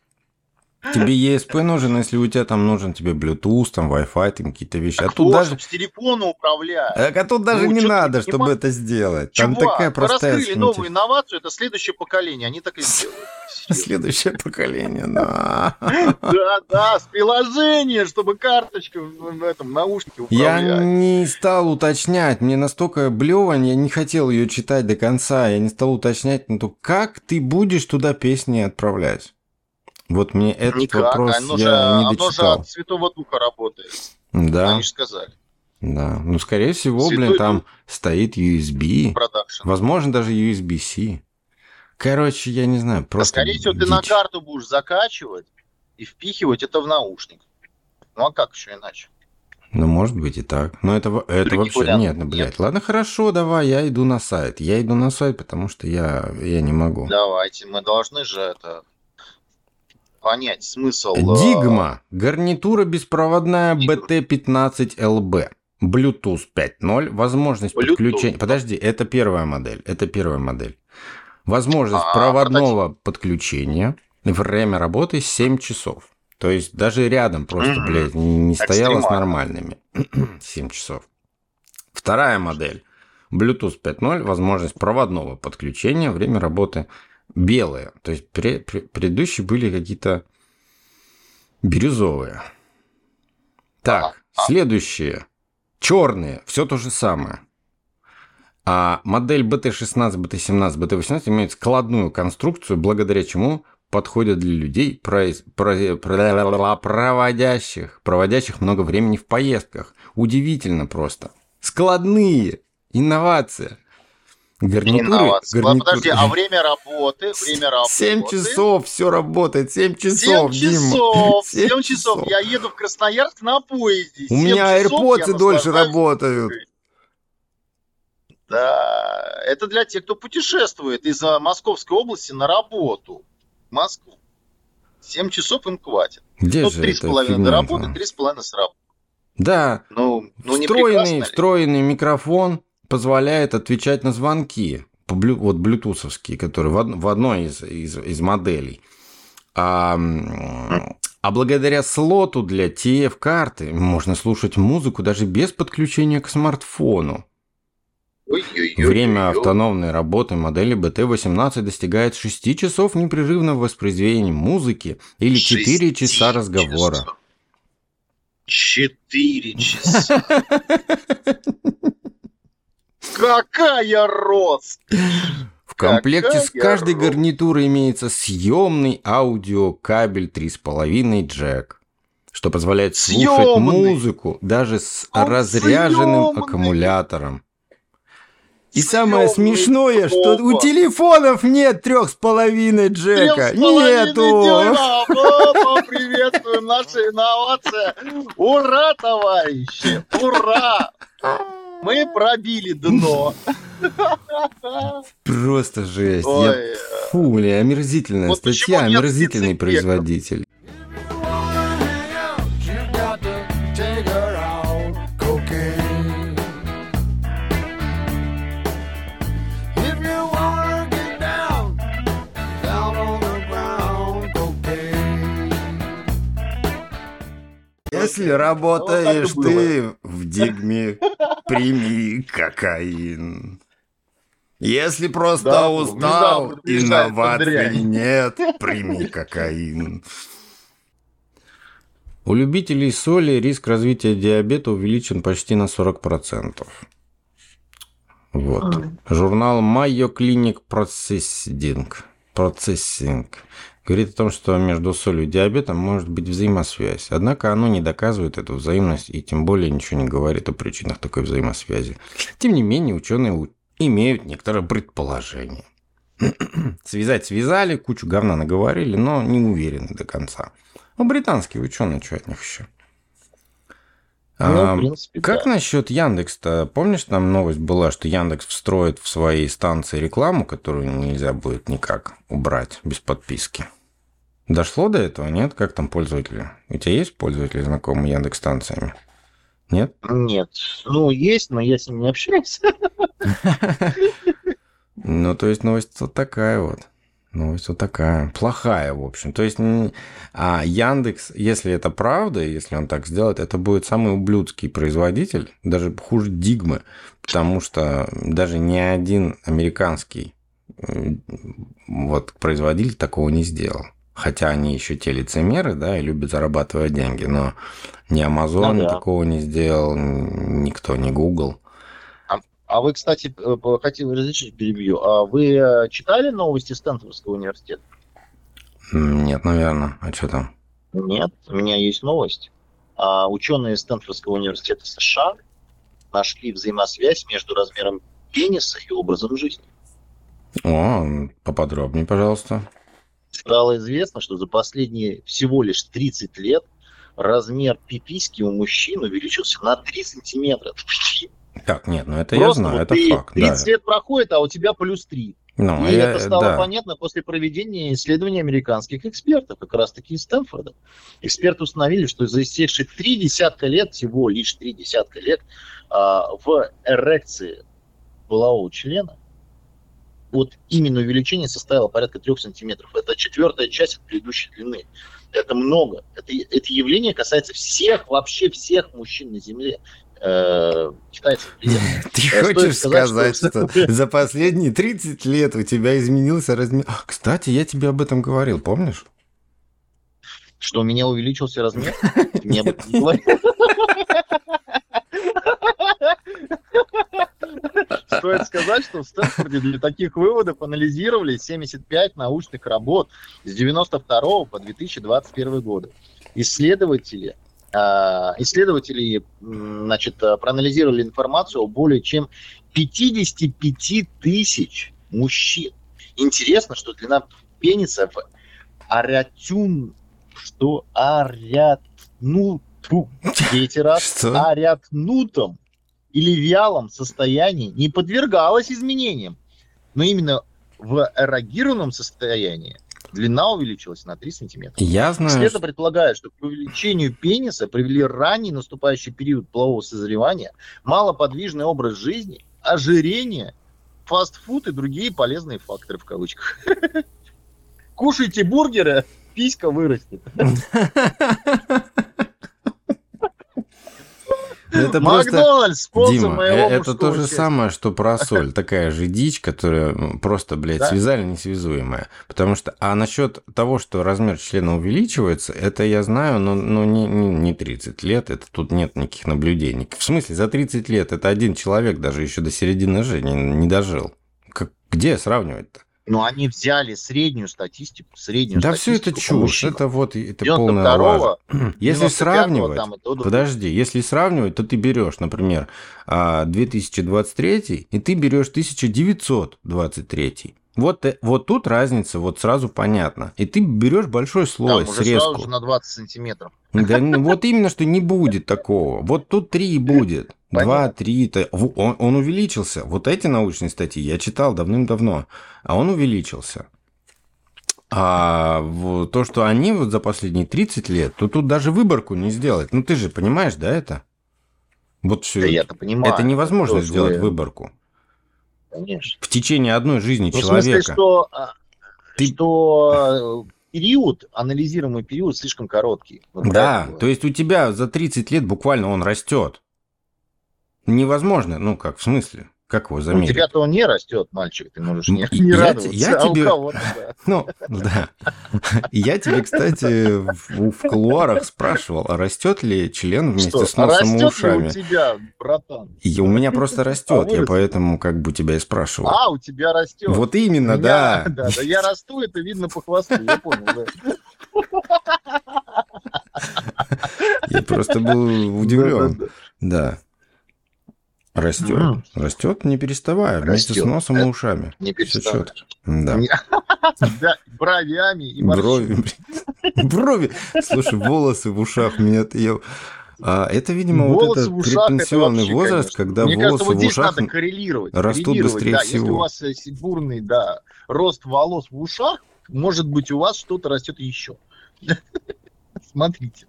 Тебе ESP нужен, если у тебя там нужен тебе Bluetooth, там Wi-Fi, там какие-то вещи. А, а тут даже с телефона управлять. А, тут даже ну, не надо, чтобы это сделать. Там Чувак, такая простая. Раскрыли схематика. новую инновацию, это следующее поколение, они так и сделают. Следующее поколение, да. Да, да, с приложения, чтобы карточка в этом наушнике управлять. Я не стал уточнять, мне настолько блевань, я не хотел ее читать до конца, я не стал уточнять, ну то как ты будешь туда песни отправлять? Вот мне этот Никак. вопрос оно я же, не дочитал. Оно же от Святого Духа работает. Да. Они же сказали. Да, ну, скорее всего, Святой блин, там Дух. стоит USB. Production. Возможно, даже USB-C. Короче, я не знаю, просто а Скорее всего, дичь. ты на карту будешь закачивать и впихивать это в наушник. Ну, а как еще иначе? Ну, может быть и так. Но это, это вообще... Вариантов. Нет, ну, блядь. Нет. Ладно, хорошо, давай, я иду на сайт. Я иду на сайт, потому что я, я не могу. Давайте, мы должны же это понять смысл... Дигма. Э, Гарнитура беспроводная BT15LB. Bluetooth 5.0. Возможность Bluetooth. подключения... Подожди, это первая модель. Это первая модель. Возможность а, проводного прототип. подключения. Время работы 7 часов. То есть даже рядом просто, mm-hmm. блядь, не стояла с нормальными. 7 часов. Вторая модель. Bluetooth 5.0. Возможность проводного подключения. Время работы белые. То есть пре- пре- предыдущие были какие-то бирюзовые. Так, следующие. Черные. Все то же самое. А модель BT16, BT17, BT18 имеют складную конструкцию, благодаря чему подходят для людей, произ... Про... проводящих, проводящих много времени в поездках. Удивительно просто. Складные. Инновация. Гарнитуры, гарнитуры. Подожди, а время работы? Время работы. 7 часов все работает, 7 часов, 7 часов, 7, 7 часов. Я еду в Красноярск на поезде. У меня AirPods дольше работают. Да, это для тех, кто путешествует из Московской области на работу. В Москву. 7 часов им хватит. Где ну, же 3,5 до работы, 3,5 с работы. Да, ну, ну встроенный, встроенный микрофон позволяет отвечать на звонки, вот блютусовские, которые в, в одной из, из, из моделей. А, а благодаря слоту для TF-карты можно слушать музыку даже без подключения к смартфону. Время автономной работы модели BT-18 достигает 6 часов непрерывного воспроизведения музыки или 4 часа разговора. Часов. Четыре часа. Какая роскошь! В комплекте с каждой гарнитурой имеется съемный аудиокабель 3,5 джек, что позволяет слушать музыку даже с разряженным аккумулятором. И самое смешное, что у телефонов нет трех с половиной джека. Нету. Приветствуем нашу инновацию. Ура, товарищи! Ура! Мы пробили дно. Просто жесть. Ой. Я... Фу, омерзительная вот статья, омерзительный производитель. Если работаешь вот ты в Дигме, прими кокаин. Если просто да, устал и инноваций нет, прими кокаин. У любителей соли риск развития диабета увеличен почти на 40%. Вот. Журнал Mayo Clinic Processing. Processing говорит о том, что между солью и диабетом может быть взаимосвязь. Однако оно не доказывает эту взаимность и тем более ничего не говорит о причинах такой взаимосвязи. Тем не менее, ученые имеют некоторое предположение. Связать связали, кучу говна наговорили, но не уверены до конца. Ну, британские ученые, что от них еще? Ну, принципе, как да. насчет Яндекс-то? Помнишь, там новость была, что Яндекс встроит в свои станции рекламу, которую нельзя будет никак убрать без подписки? Дошло до этого, нет? Как там пользователи? У тебя есть пользователи, знакомые Яндекс станциями? Нет? Нет. Ну, есть, но я с ними не общаюсь. Ну, то есть новость вот такая вот. Новость вот такая. Плохая, в общем. То есть а Яндекс, если это правда, если он так сделает, это будет самый ублюдский производитель, даже хуже Дигмы, потому что даже ни один американский вот производитель такого не сделал. Хотя они еще те лицемеры, да, и любят зарабатывать деньги, но ни Amazon ну, да. такого не сделал, никто, не Google. А, а вы, кстати, э, хотел разрешить перебью, а вы э, читали новости Стэнфордского университета? Нет, наверное. А что там? Нет, у меня есть новость. А, ученые Стэнфордского университета США нашли взаимосвязь между размером пениса и образом жизни. О, поподробнее, пожалуйста стало известно, что за последние всего лишь 30 лет размер пиписки у мужчин увеличился на 3 сантиметра. Так, нет, ну это Просто я знаю, вот это факт. 30 да. лет проходит, а у тебя плюс 3. Ну, и я, это стало да. понятно после проведения исследований американских экспертов, как раз таки из Стэнфорда. Эксперты установили, что за истекшие три десятка лет, всего лишь три десятка лет, а, в эрекции полового члена вот именно увеличение составило порядка 3 сантиметров. Это четвертая часть от предыдущей длины. Это много. Это, это явление касается всех, вообще всех мужчин на Земле. Э, китайцев. Ты э, хочешь сказать, что за последние 30 лет у тебя изменился размер... Кстати, я тебе об этом говорил, помнишь? Что у меня увеличился размер? Мне об этом говорил. Стоит сказать, что в Стэнфорде для таких выводов анализировали 75 научных работ с 92 по 2021 годы. Исследователи а, исследователи значит, проанализировали информацию о более чем 55 тысяч мужчин. Интересно, что длина пениса в арятюн, что арят, ну, третий раз, Что? арятнутом или вялом состоянии не подвергалась изменениям. Но именно в эрогированном состоянии длина увеличилась на 3 сантиметра. Я знаю, Эксперты предполагают, что к увеличению пениса привели ранний наступающий период полового созревания, малоподвижный образ жизни, ожирение, фастфуд и другие полезные факторы в кавычках. Кушайте бургеры, писька вырастет. это просто... Макдональдс, спонсор Дима, моего э, это то же счастья. самое, что про соль. Такая же дичь, которая м, просто, блядь, Да. связали несвязуемая. Потому что... А насчет того, что размер члена увеличивается, это я знаю, но, но не, не, не 30 лет. Это тут нет никаких наблюдений. В смысле, за 30 лет это один человек даже еще до середины жизни не дожил. Как, где сравнивать-то? Но они взяли среднюю статистику, среднюю Да все это статистику по чушь. Это вот это полная 92-го, лажа. Если 95-го сравнивать... там да. Подожди, если сравнивать, то ты берешь, например, а, 2023 и ты берешь 1923. Вот, э- вот тут разница, вот сразу понятно. И ты берешь большой слой, Там уже срезку. сразу же на 20 сантиметров. Да, вот именно, что не будет такого. Вот тут три будет. Два, три. в- Он, он увеличился. Вот эти научные статьи я читал давным-давно. А он увеличился. А в- то, что они вот за последние 30 лет, то тут даже выборку не сделать. Ну, ты же понимаешь, да, это? Вот все. Да я-то понимаю. это невозможно Тоже сделать вы- выборку. Конечно. В течение одной жизни Ну, в человека. смысле, что, а, Ты- что э, период, анализируемый период слишком короткий. Вот Да, это было. то есть у тебя за 30 лет буквально он растет. Невозможно, ну как, в смысле? Как его У замерить? тебя-то он не растет, мальчик, ты можешь не, не я радоваться. я а у тебе- кого-то, да. Ну, да. Я тебе, кстати, в, в кулуарах спрашивал, а растет ли член вместе Что, с носом и растет ушами? у тебя, братан? И у меня просто растет, я поэтому как бы тебя и спрашивал. А, у тебя растет. Вот именно, У меня- да. да. Да, я расту, это видно по хвосту, я понял, да. Я просто был удивлен. Да. Растет, Мгм. растет, не переставая, вместе с Растет. носом и ушами. Не четко. Да. Бровями и Брови. Брови. Слушай, волосы в ушах меня-то я... А, это, видимо, вот Волосы этот в ушах это предпенсионный вообще, возраст, конечно. когда Мне волосы кажется, вот в ушах... надо коррелировать. растут коррелировать, быстрее да. Если всего. у вас э, бурный, да, рост волос в ушах, может быть, у вас что-то растет еще. Смотрите.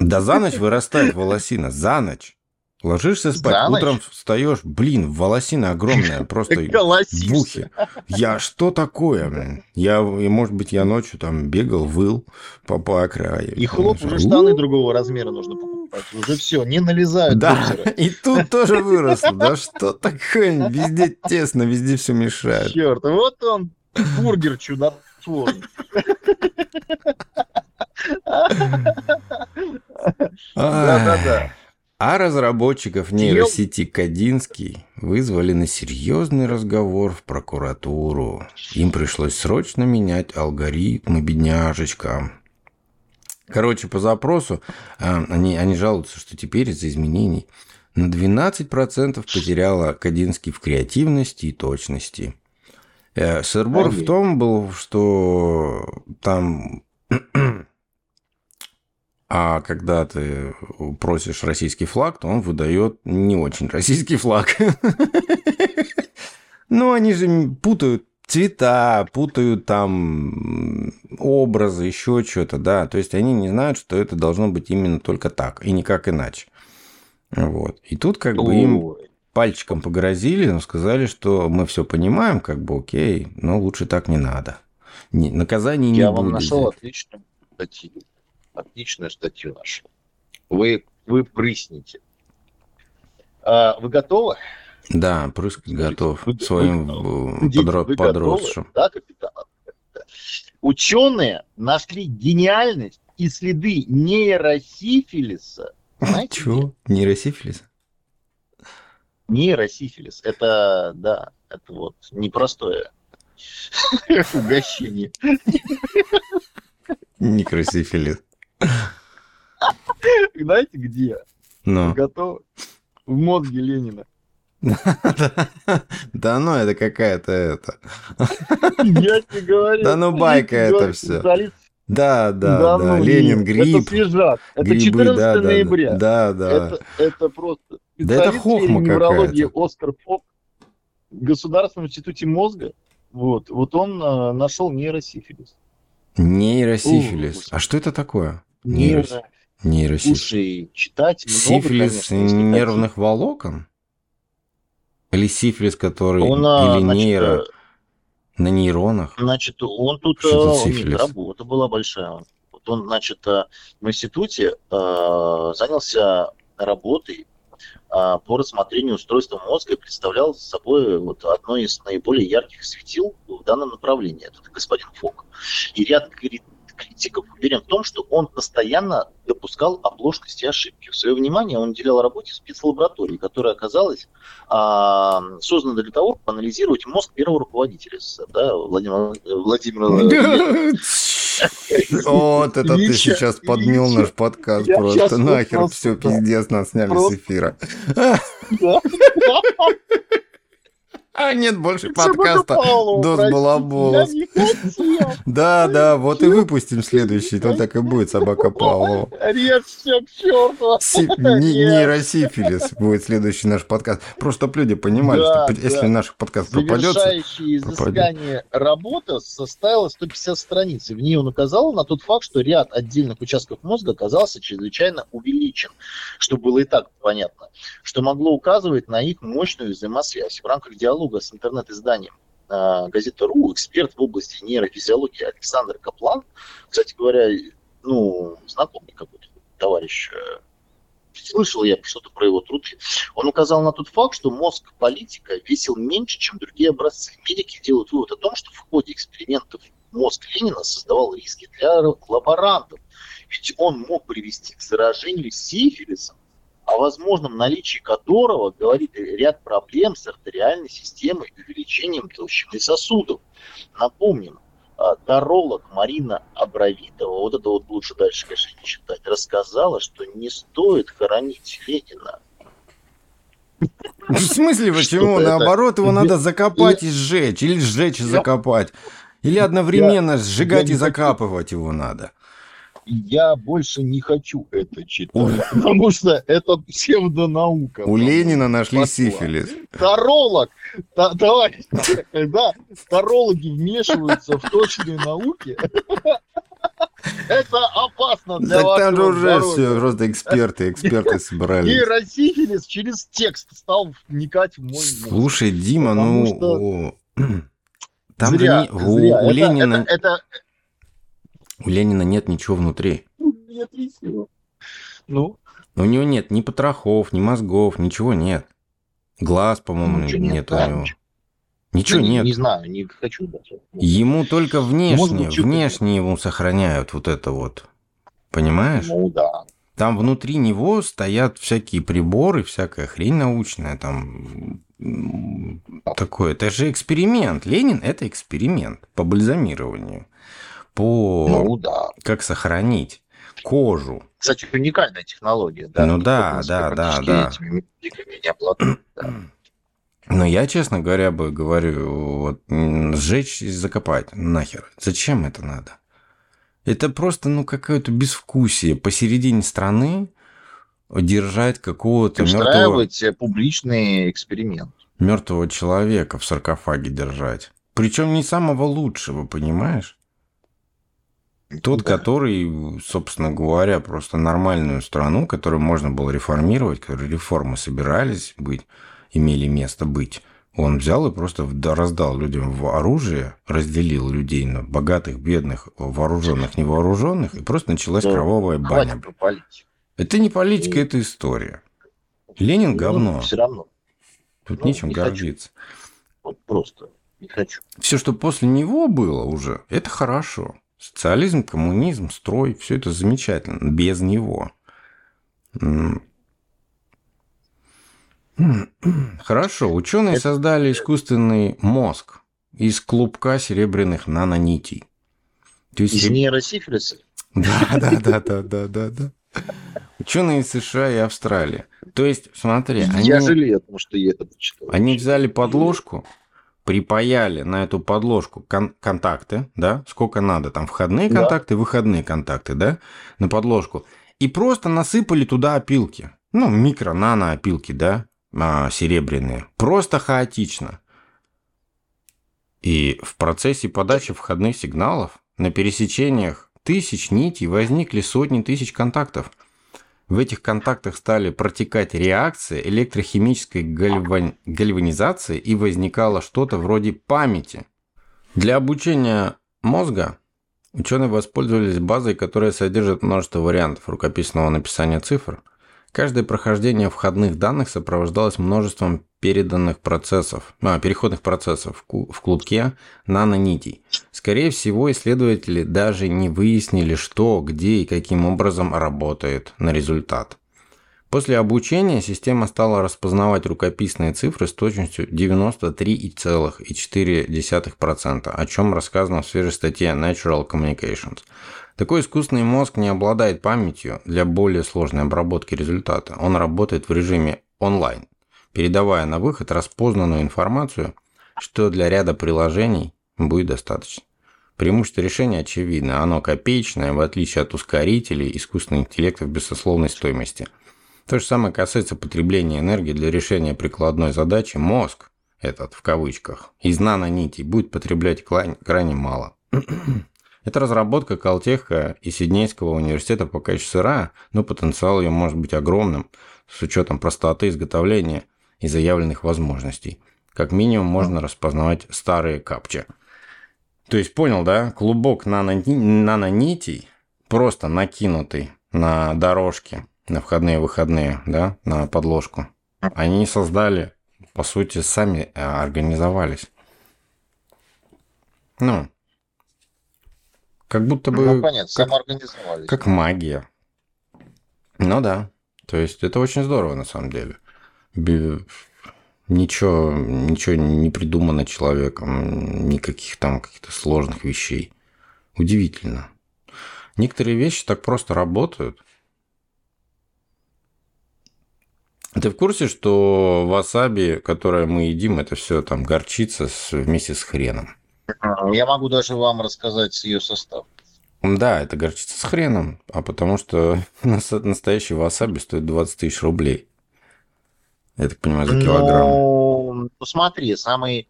Да за ночь вырастает волосина, за ночь. Ложишься спать, За ночь? утром встаешь, блин, волосина огромная, просто в ухе. Я что такое, блин? Я, может быть, я ночью там бегал, выл по, по окраю. И хлоп уже штаны другого размера нужно покупать. Уже все, не налезают Да, и тут тоже выросло. Да что такое? Везде тесно, везде все мешает. Черт, вот он, бургер чудотворный. Да-да-да. А разработчиков нейросети Кадинский вызвали на серьезный разговор в прокуратуру. Им пришлось срочно менять алгоритмы, бедняжечкам. Короче, по запросу а, они, они жалуются, что теперь из-за изменений на 12% потеряла Кадинский в креативности и точности. Э, Сырбор в том был, что там а когда ты просишь российский флаг, то он выдает не очень российский флаг. Ну, они же путают цвета, путают там образы, еще что-то, да. То есть они не знают, что это должно быть именно только так, и никак иначе. Вот. И тут как бы им пальчиком погрозили, но сказали, что мы все понимаем, как бы окей, но лучше так не надо. Не, наказаний не Я вам будет. нашел отличную статью. Отличную статью нашел. Вы, вы прысните. А, вы готовы? Да, прыскать готов Вы- своим вы- э, Вы подросшим. готовы? Да, капитан? Ученые нашли гениальность и следы нейросифилиса. Знаете, Чего? Нейросифилис? Нейросифилис. Это, да, это вот непростое угощение. Микросифилис. Знаете, где? Ну, Готовы? В мозге Ленина. Да ну, это какая-то это. Я тебе говорю. Да ну, байка это все. Да, да, да. ну, Ленин, гриб. Это свежак. Это грибы, 14 да, да, да. ноября. Да, да. Это, просто... Да это хохма какая-то. Оскар Фок в Государственном институте мозга, вот, вот он э, нашел нейросифилис. Нейросифилис. А что это такое? Нейро... Нейросифилис. Слушай, читать много, Сифилис конечно, нервных волокон? Или сифилис, который... хотите. Он, а, Или значит, нейро... э, На нейронах? Значит, он тут, э, нет, сифилис? работа была большая. Вот он, значит, э, в институте занялся работой э, по рассмотрению устройства мозга и представлял собой вот одно из наиболее ярких светил в данном направлении. Это господин Фок. И ряд критиков уверен в том, что он постоянно допускал оплошности и ошибки. В свое внимание он уделял работе спецлаборатории, которая оказалась а, создана для того, чтобы анализировать мозг первого руководителя СССР, да, Владимира, Владимира Вот это ты сейчас подмел наш подкаст просто. Нахер все, пиздец, нас сняли с эфира. А нет больше подкаста. Дос. Балаболос. Да, да, вот и выпустим следующий. То так и будет собака Павлова. Режь все к черту. Си- не- Нейросифилис будет следующий наш подкаст. Просто чтобы люди понимали, что если наш подкаст пропадет, Завершающее изыскание работа составила 150 страниц. И в ней он указал на тот факт, что ряд отдельных участков мозга оказался чрезвычайно увеличен, что было и так понятно, что могло указывать на их мощную взаимосвязь. В рамках диалога с интернет-изданием э, газета РУ эксперт в области нейрофизиологии Александр Каплан, кстати говоря, ну, знакомый какой-то товарищ, э, слышал я что-то про его труды, он указал на тот факт, что мозг политика весил меньше, чем другие образцы. Медики делают вывод о том, что в ходе экспериментов мозг Ленина создавал риски для лаборантов. Ведь он мог привести к заражению сифилисом, о возможном наличии которого говорит ряд проблем с артериальной системой и увеличением толщины сосудов. Напомним, а, таролог Марина Абравитова, вот это вот лучше дальше, конечно, не читать, рассказала, что не стоит хоронить Ленина. В смысле, почему? Наоборот, его надо закопать и сжечь, или сжечь и закопать. Или одновременно сжигать и закапывать его надо. Я больше не хочу это читать, потому что это псевдонаука. У Ленина нашли сифилис. Таролог, та- товарищ, когда тарологи вмешиваются в точные науки, это опасно для Так там же уже здоровья. все, просто эксперты, эксперты собрались. Нейросифилис через текст стал вникать в мой мозг. Слушай, Дима, ну... что- Там же зря, не- у, зря. у Это- Ленина, это- это- у Ленина нет ничего внутри. Меня трясет. Ну, У него нет ни потрохов, ни мозгов, ничего нет. Глаз, по-моему, Ничего нет, нет, у да, него. ничего. Ничего ну, не- нет. Не знаю, не хочу даже. Ему только внешне, чуть-чуть. внешне ему сохраняют вот это вот. Понимаешь? Ну да. Там внутри него стоят всякие приборы, всякая хрень научная, там такое. Это же эксперимент. Ленин – это эксперимент по бальзамированию, по Ну да. как сохранить кожу. Кстати, уникальная технология. Да, Ну да, да, да, да. обладает. Да. Но я, честно говоря, бы говорю, вот, сжечь и закопать. Нахер. Зачем это надо? Это просто, ну, какое-то безвкусие. Посередине страны держать какого-то мертвого, Устраивать э, публичный эксперимент. мертвого человека в саркофаге держать. Причем не самого лучшего, понимаешь? Тот, Да. который, собственно говоря, просто нормальную страну, которую можно было реформировать, которые реформы собирались быть, имели место быть, он взял и просто раздал людям в оружие, разделил людей на богатых, бедных, вооруженных, невооруженных, и просто началась Да. кровавая баня. Это не политика, это история. Ленин говно. Все равно. Тут ну, нечем не хочу. гордиться. Вот просто не хочу. Все, что после него было уже, это хорошо. Социализм, коммунизм, строй, все это замечательно. Без него. Хорошо. Ученые Это- создали искусственный мозг из клубка серебряных нанонитей. То есть Из нейросифилиса да, да, да, да, да, да, да. Ученые из США и Австралии. То есть, смотри, Я они, жалею, потому что я это почитал. они взяли подложку, припаяли на эту подложку кон- контакты, да, сколько надо, там входные Да. контакты, выходные контакты, да, на подложку, и просто насыпали туда опилки, ну, микро-нано опилки, да, а, серебряные, просто хаотично. И в процессе подачи входных сигналов на пересечениях тысяч нитей возникли сотни тысяч контактов. В этих контактах стали протекать реакции электрохимической гальван- гальванизации и возникало что-то вроде памяти. Для обучения мозга ученые воспользовались базой, которая содержит множество вариантов рукописного написания цифр. Каждое прохождение входных данных сопровождалось множеством переданных процессов, а, переходных процессов в клубке нанонитей. Скорее всего, исследователи даже не выяснили, что, где и каким образом работает на результат. После обучения система стала распознавать рукописные цифры с точностью 93,4%, о чем рассказано в свежей статье Natural Communications. Такой искусственный мозг не обладает памятью для более сложной обработки результата. Он работает в режиме онлайн, передавая на выход распознанную информацию, что для ряда приложений будет достаточно. Преимущество решения очевидно. Оно копеечное, в отличие от ускорителей искусственных интеллектов безусловной стоимости. То же самое касается потребления энергии для решения прикладной задачи. Мозг, этот в кавычках, из нанонитей будет потреблять крайне мало. Это разработка Калтеха и Сиднейского университета пока еще сырая, но потенциал ее может быть огромным с учетом простоты изготовления и заявленных возможностей. Как минимум можно распознавать старые капчи. То есть понял, да? Клубок нанони- нанонитей, просто накинутый на дорожки, на входные и выходные, да, на подложку. Они создали, по сути, сами э, организовались. Ну, как будто бы... Ну, понятно, как- самоорганизовались. как магия. Ну да. То есть это очень здорово на самом деле. Ничего, ничего не придумано человеком, никаких там каких-то сложных вещей. Удивительно. Некоторые вещи так просто работают. Ты в курсе, что васаби, которое мы едим, это все там горчица с- вместе с хреном? Я могу даже вам рассказать ее состав. Да, это горчица с хреном, а потому что нас- настоящий васаби стоит 20 тысяч рублей. Я так понимаю, за килограмм. Ну, ну, смотри, самый,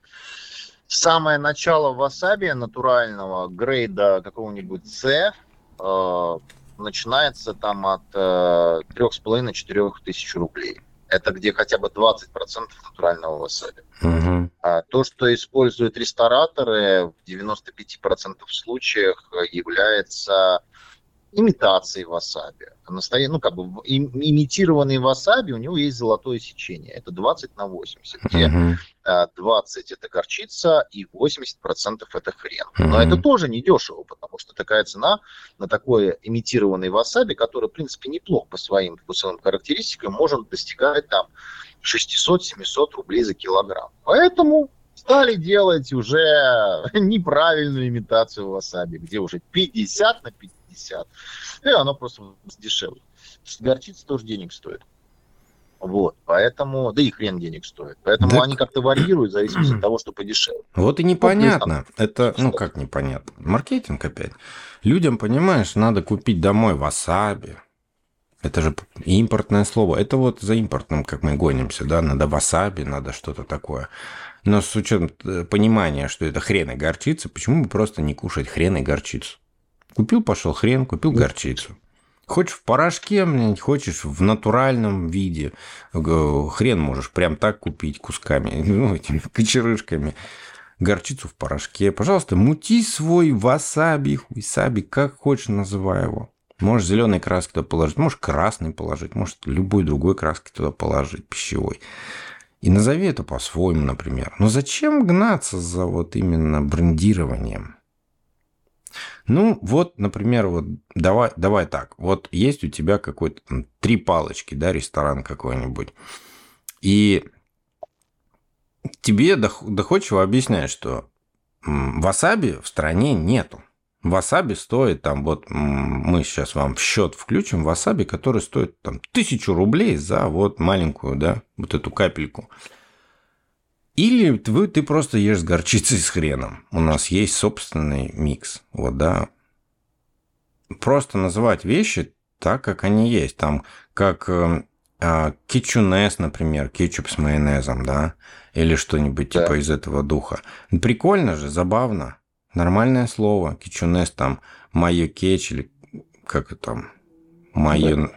самое начало васаби натурального грейда какого-нибудь С э, начинается там от э, 3,5-4 тысяч рублей. Это где хотя бы 20% натурального васаби. Мгм. А то, что используют рестораторы, в 95% случаях является имитацией васаби. Настоя... Ну, как бы им- имитированный васаби, у него есть золотое сечение. Это 20 на 80, где а, 20 это горчица и 80% это хрен. Но Мгм. это тоже недешево, потому что такая цена на такой имитированный васаби, который, в принципе, неплох по своим вкусовым характеристикам, может достигать там 600-700 рублей за килограмм. Поэтому стали делать уже неправильную имитацию васаби, где уже 50 на 50. И оно просто дешевле. Горчица тоже денег стоит. Вот, поэтому, да и хрен денег стоит. Поэтому Так- они как-то варьируют в зависимости от того, что подешевле. Вот и Ну, непонятно. Это, ну как непонятно? Маркетинг опять. Людям, понимаешь, надо купить домой васаби. Это же импортное слово. Это вот за импортным, как мы гонимся, да, надо васаби, надо что-то такое. Но с учетом э, понимания, что это хрен и горчица, почему бы просто не кушать хрен и горчицу? Купил, пошел хрен, купил горчицу. Хочешь в порошке, хочешь в натуральном виде. Хрен можешь прям так купить кусками, ну, этими кочерышками. Горчицу в порошке. Пожалуйста, мути свой васаби, хуйсаби, как хочешь называй его. Можешь зеленой краски туда положить, можешь красный положить, может любой другой краски туда положить, пищевой. И назови это по-своему, например. Но зачем гнаться за вот именно брендированием? Ну, вот, например, вот давай, давай так. Вот есть у тебя какой-то там три палочки, да, ресторан какой-нибудь. И тебе дох- доходчиво объясняют, что васаби в стране нету. Васаби стоит там, вот мы сейчас вам в счет включим васаби, который стоит там тысячу рублей за вот маленькую, да, вот эту капельку. Или ты, ты просто ешь с горчицей с хреном. У нас есть собственный микс. Вот, да. Просто называть вещи так, как они есть. Там, как э, кетчунес, например, кетчуп с майонезом, да, или что-нибудь да. типа из этого духа. Прикольно же, забавно. Нормальное слово. Кетчунес там, майо кетч или как это там, майо...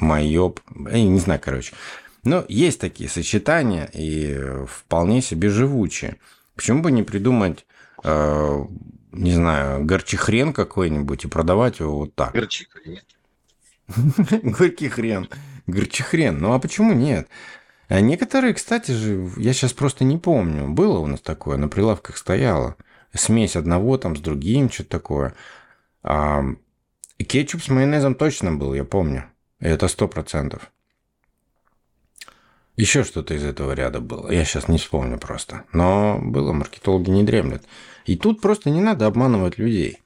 Майоп, я не знаю, короче. Но есть такие сочетания и вполне себе живучие. Почему бы не придумать, э, не знаю, горчихрен какой-нибудь и продавать его вот так? Горчихрен. Горький хрен. Горчихрен. Ну а почему нет? А некоторые, кстати же, я сейчас просто не помню. Было у нас такое, на прилавках стояло. Смесь одного там с другим, что-то такое. А кетчуп с майонезом точно был, я помню. Это сто процентов. Еще что-то из этого ряда было. Я сейчас не вспомню просто. Но было, маркетологи не дремлят. И тут просто не надо обманывать людей.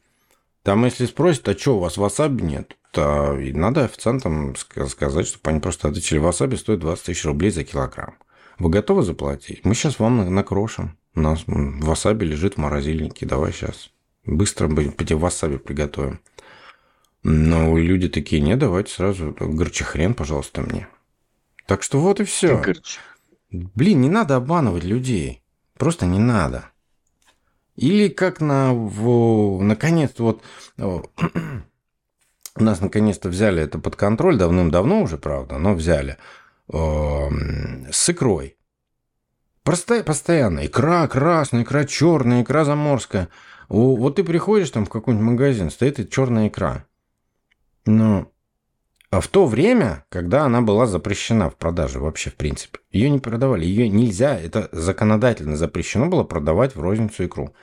Там, если спросят, а что, у вас васаби нет? То надо официантам сказать, чтобы они просто ответили, васаби стоит 20 тысяч рублей за килограмм. Вы готовы заплатить? Мы сейчас вам накрошим. У нас васаби лежит в морозильнике. Давай сейчас быстро васаби приготовим. Но люди такие, не, давайте сразу горчихрен, пожалуйста, мне. Так что вот и все. Блин, не надо обманывать людей. Просто не надо. Или как на... В, наконец-то вот... У нас наконец-то взяли это под контроль, давным-давно уже, правда, но взяли. с икрой. Простая, постоянно. Икра красная, икра черная, икра заморская. Вот ты приходишь там в какой-нибудь магазин, стоит и черная икра. Но а в то время, когда она была запрещена в продаже вообще, в принципе, ее не продавали, ее нельзя, это законодательно запрещено было продавать в розницу икру.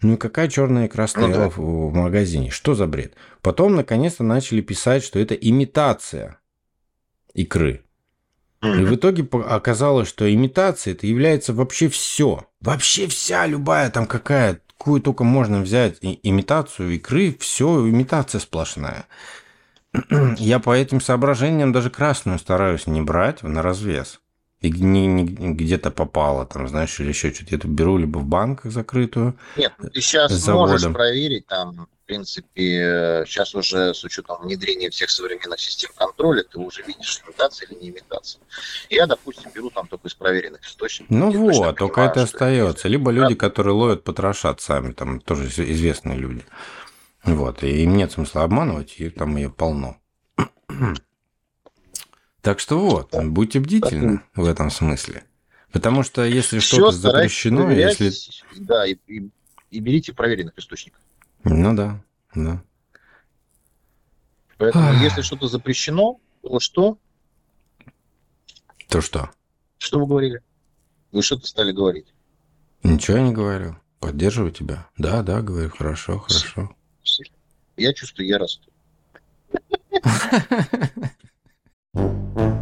Ну и какая черная икра стояла ну, да. в, в магазине? Что за бред? Потом, наконец-то, начали писать, что это имитация икры. И в итоге оказалось, что имитация это является вообще все. Вообще вся, любая там какая, какую только можно взять имитацию икры, все имитация сплошная. я по этим соображениям даже красную стараюсь не брать на развес. И не, не где-то попало, там, знаешь, или еще что-то. Я тут беру либо в банках закрытую. Нет, ты сейчас можешь проверить, там, в принципе, сейчас уже с учетом внедрения всех современных систем контроля, ты уже видишь, имитация или не имитация. Я, допустим, беру там только из проверенных источников. Ну вот, только понимаю, это остается. Либо люди, которые ловят, потрошат сами, там тоже известные люди. Вот, и им нет смысла обманывать, и там ее полно. Так что вот, будьте бдительны в этом смысле. Потому что если что-то запрещено, если... Да, и, и, и берите проверенных источников. Ну да, да. Поэтому, Ах. если что-то запрещено, то что? То что? Что вы говорили? Вы что-то стали говорить. Ничего я не говорю. Поддерживаю тебя. Да, да, говорю, хорошо, хорошо. Я чувствую, я расту.